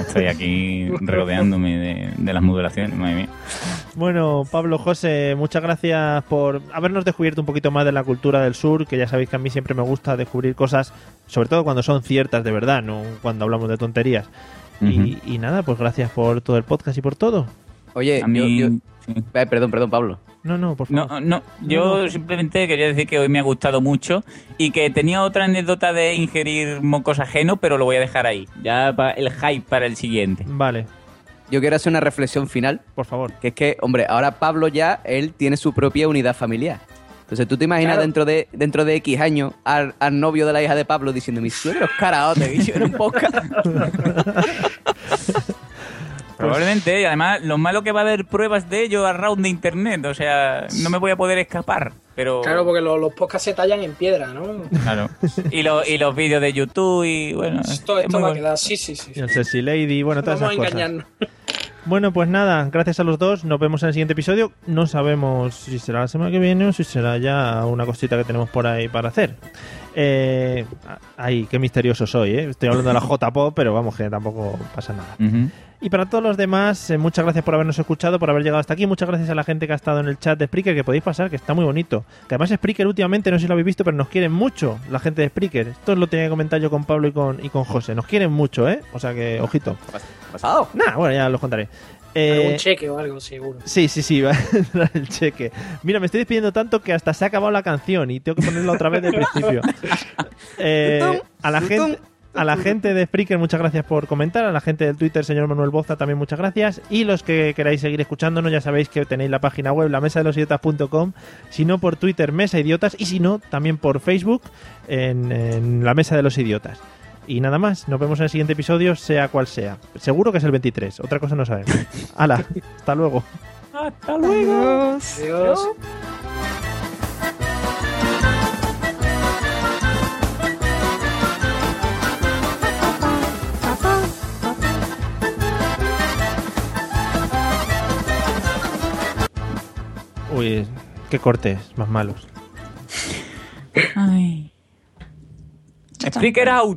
Estoy aquí rodeándome de, de las modulaciones, madre mía. Bueno, Pablo, José, muchas gracias por habernos descubierto un poquito más de la cultura del sur, que ya sabéis que a mí siempre me gusta descubrir cosas, sobre todo cuando son ciertas de verdad, no cuando hablamos de tonterías. y, y nada, pues gracias por todo el podcast y por todo. Oye, A mí- yo- yo- eh, perdón, perdón, Pablo. No, no, por favor. No, no, yo No, no. simplemente quería decir que hoy me ha gustado mucho y que tenía otra anécdota de ingerir mocos ajenos, pero lo voy a dejar ahí. Ya para el hype para el siguiente. Vale, Yo quiero hacer una reflexión final, por favor. que es que, hombre, ahora Pablo ya, él tiene su propia unidad familiar. Entonces, ¿tú te imaginas Claro. dentro de dentro de X años al, al novio de la hija de Pablo diciendo, mis suegros caraote, bicho, *laughs* en un podcast? *laughs* Probablemente, y además lo malo que va a haber pruebas de ello a round de internet, o sea, no me voy a poder escapar, pero... Claro, porque los, los podcasts se tallan en piedra, ¿no? Claro. Y, lo- y los vídeos de YouTube y bueno... Esto, es esto va a quedar, sí, sí, sí. Y el Sexy Lady, bueno, todas Vamos a cosas. engañarnos. Bueno, pues nada, gracias a los dos. Nos vemos en el siguiente episodio. No sabemos si será la semana que viene o si será ya una cosita que tenemos por ahí para hacer. Eh, ay, qué misterioso soy, ¿eh? Estoy hablando de la *laughs* J-Pop, pero vamos, que tampoco pasa nada. Ujú. Y para todos los demás, eh, muchas gracias por habernos escuchado, por haber llegado hasta aquí. Muchas gracias a la gente que ha estado en el chat de Spreaker, que podéis pasar, que está muy bonito. Que además Spreaker últimamente, no sé si lo habéis visto, pero nos quieren mucho la gente de Spreaker. Esto lo tenía que comentar yo con Pablo y con, y con José. Nos quieren mucho, ¿eh? O sea que, ojito. ¿Qué ha pasado? Nah, bueno, ya lo contaré. Eh, Algún cheque o algo, seguro. Sí, sí, sí, *laughs* va a entrar el cheque. Mira, me estoy despidiendo tanto que hasta se ha acabado la canción y tengo que ponerla otra vez del principio. *laughs* Eh, a la gente. A la gente de Spreaker, muchas gracias por comentar. A la gente del Twitter, señor Manuel Boza, también muchas gracias. Y los que queráis seguir escuchándonos, ya sabéis que tenéis la página web, la mesa de los idiotas.com. Si no, por Twitter, Mesa Idiotas. Y si no, también por Facebook, en, en la mesa de los idiotas. Y nada más, nos vemos en el siguiente episodio, sea cual sea. Seguro que es el 23, otra cosa no sabemos. *laughs* Hala, hasta luego. Hasta luego. Adiós. Uy, qué cortes más malos. Ay. Spreaker out.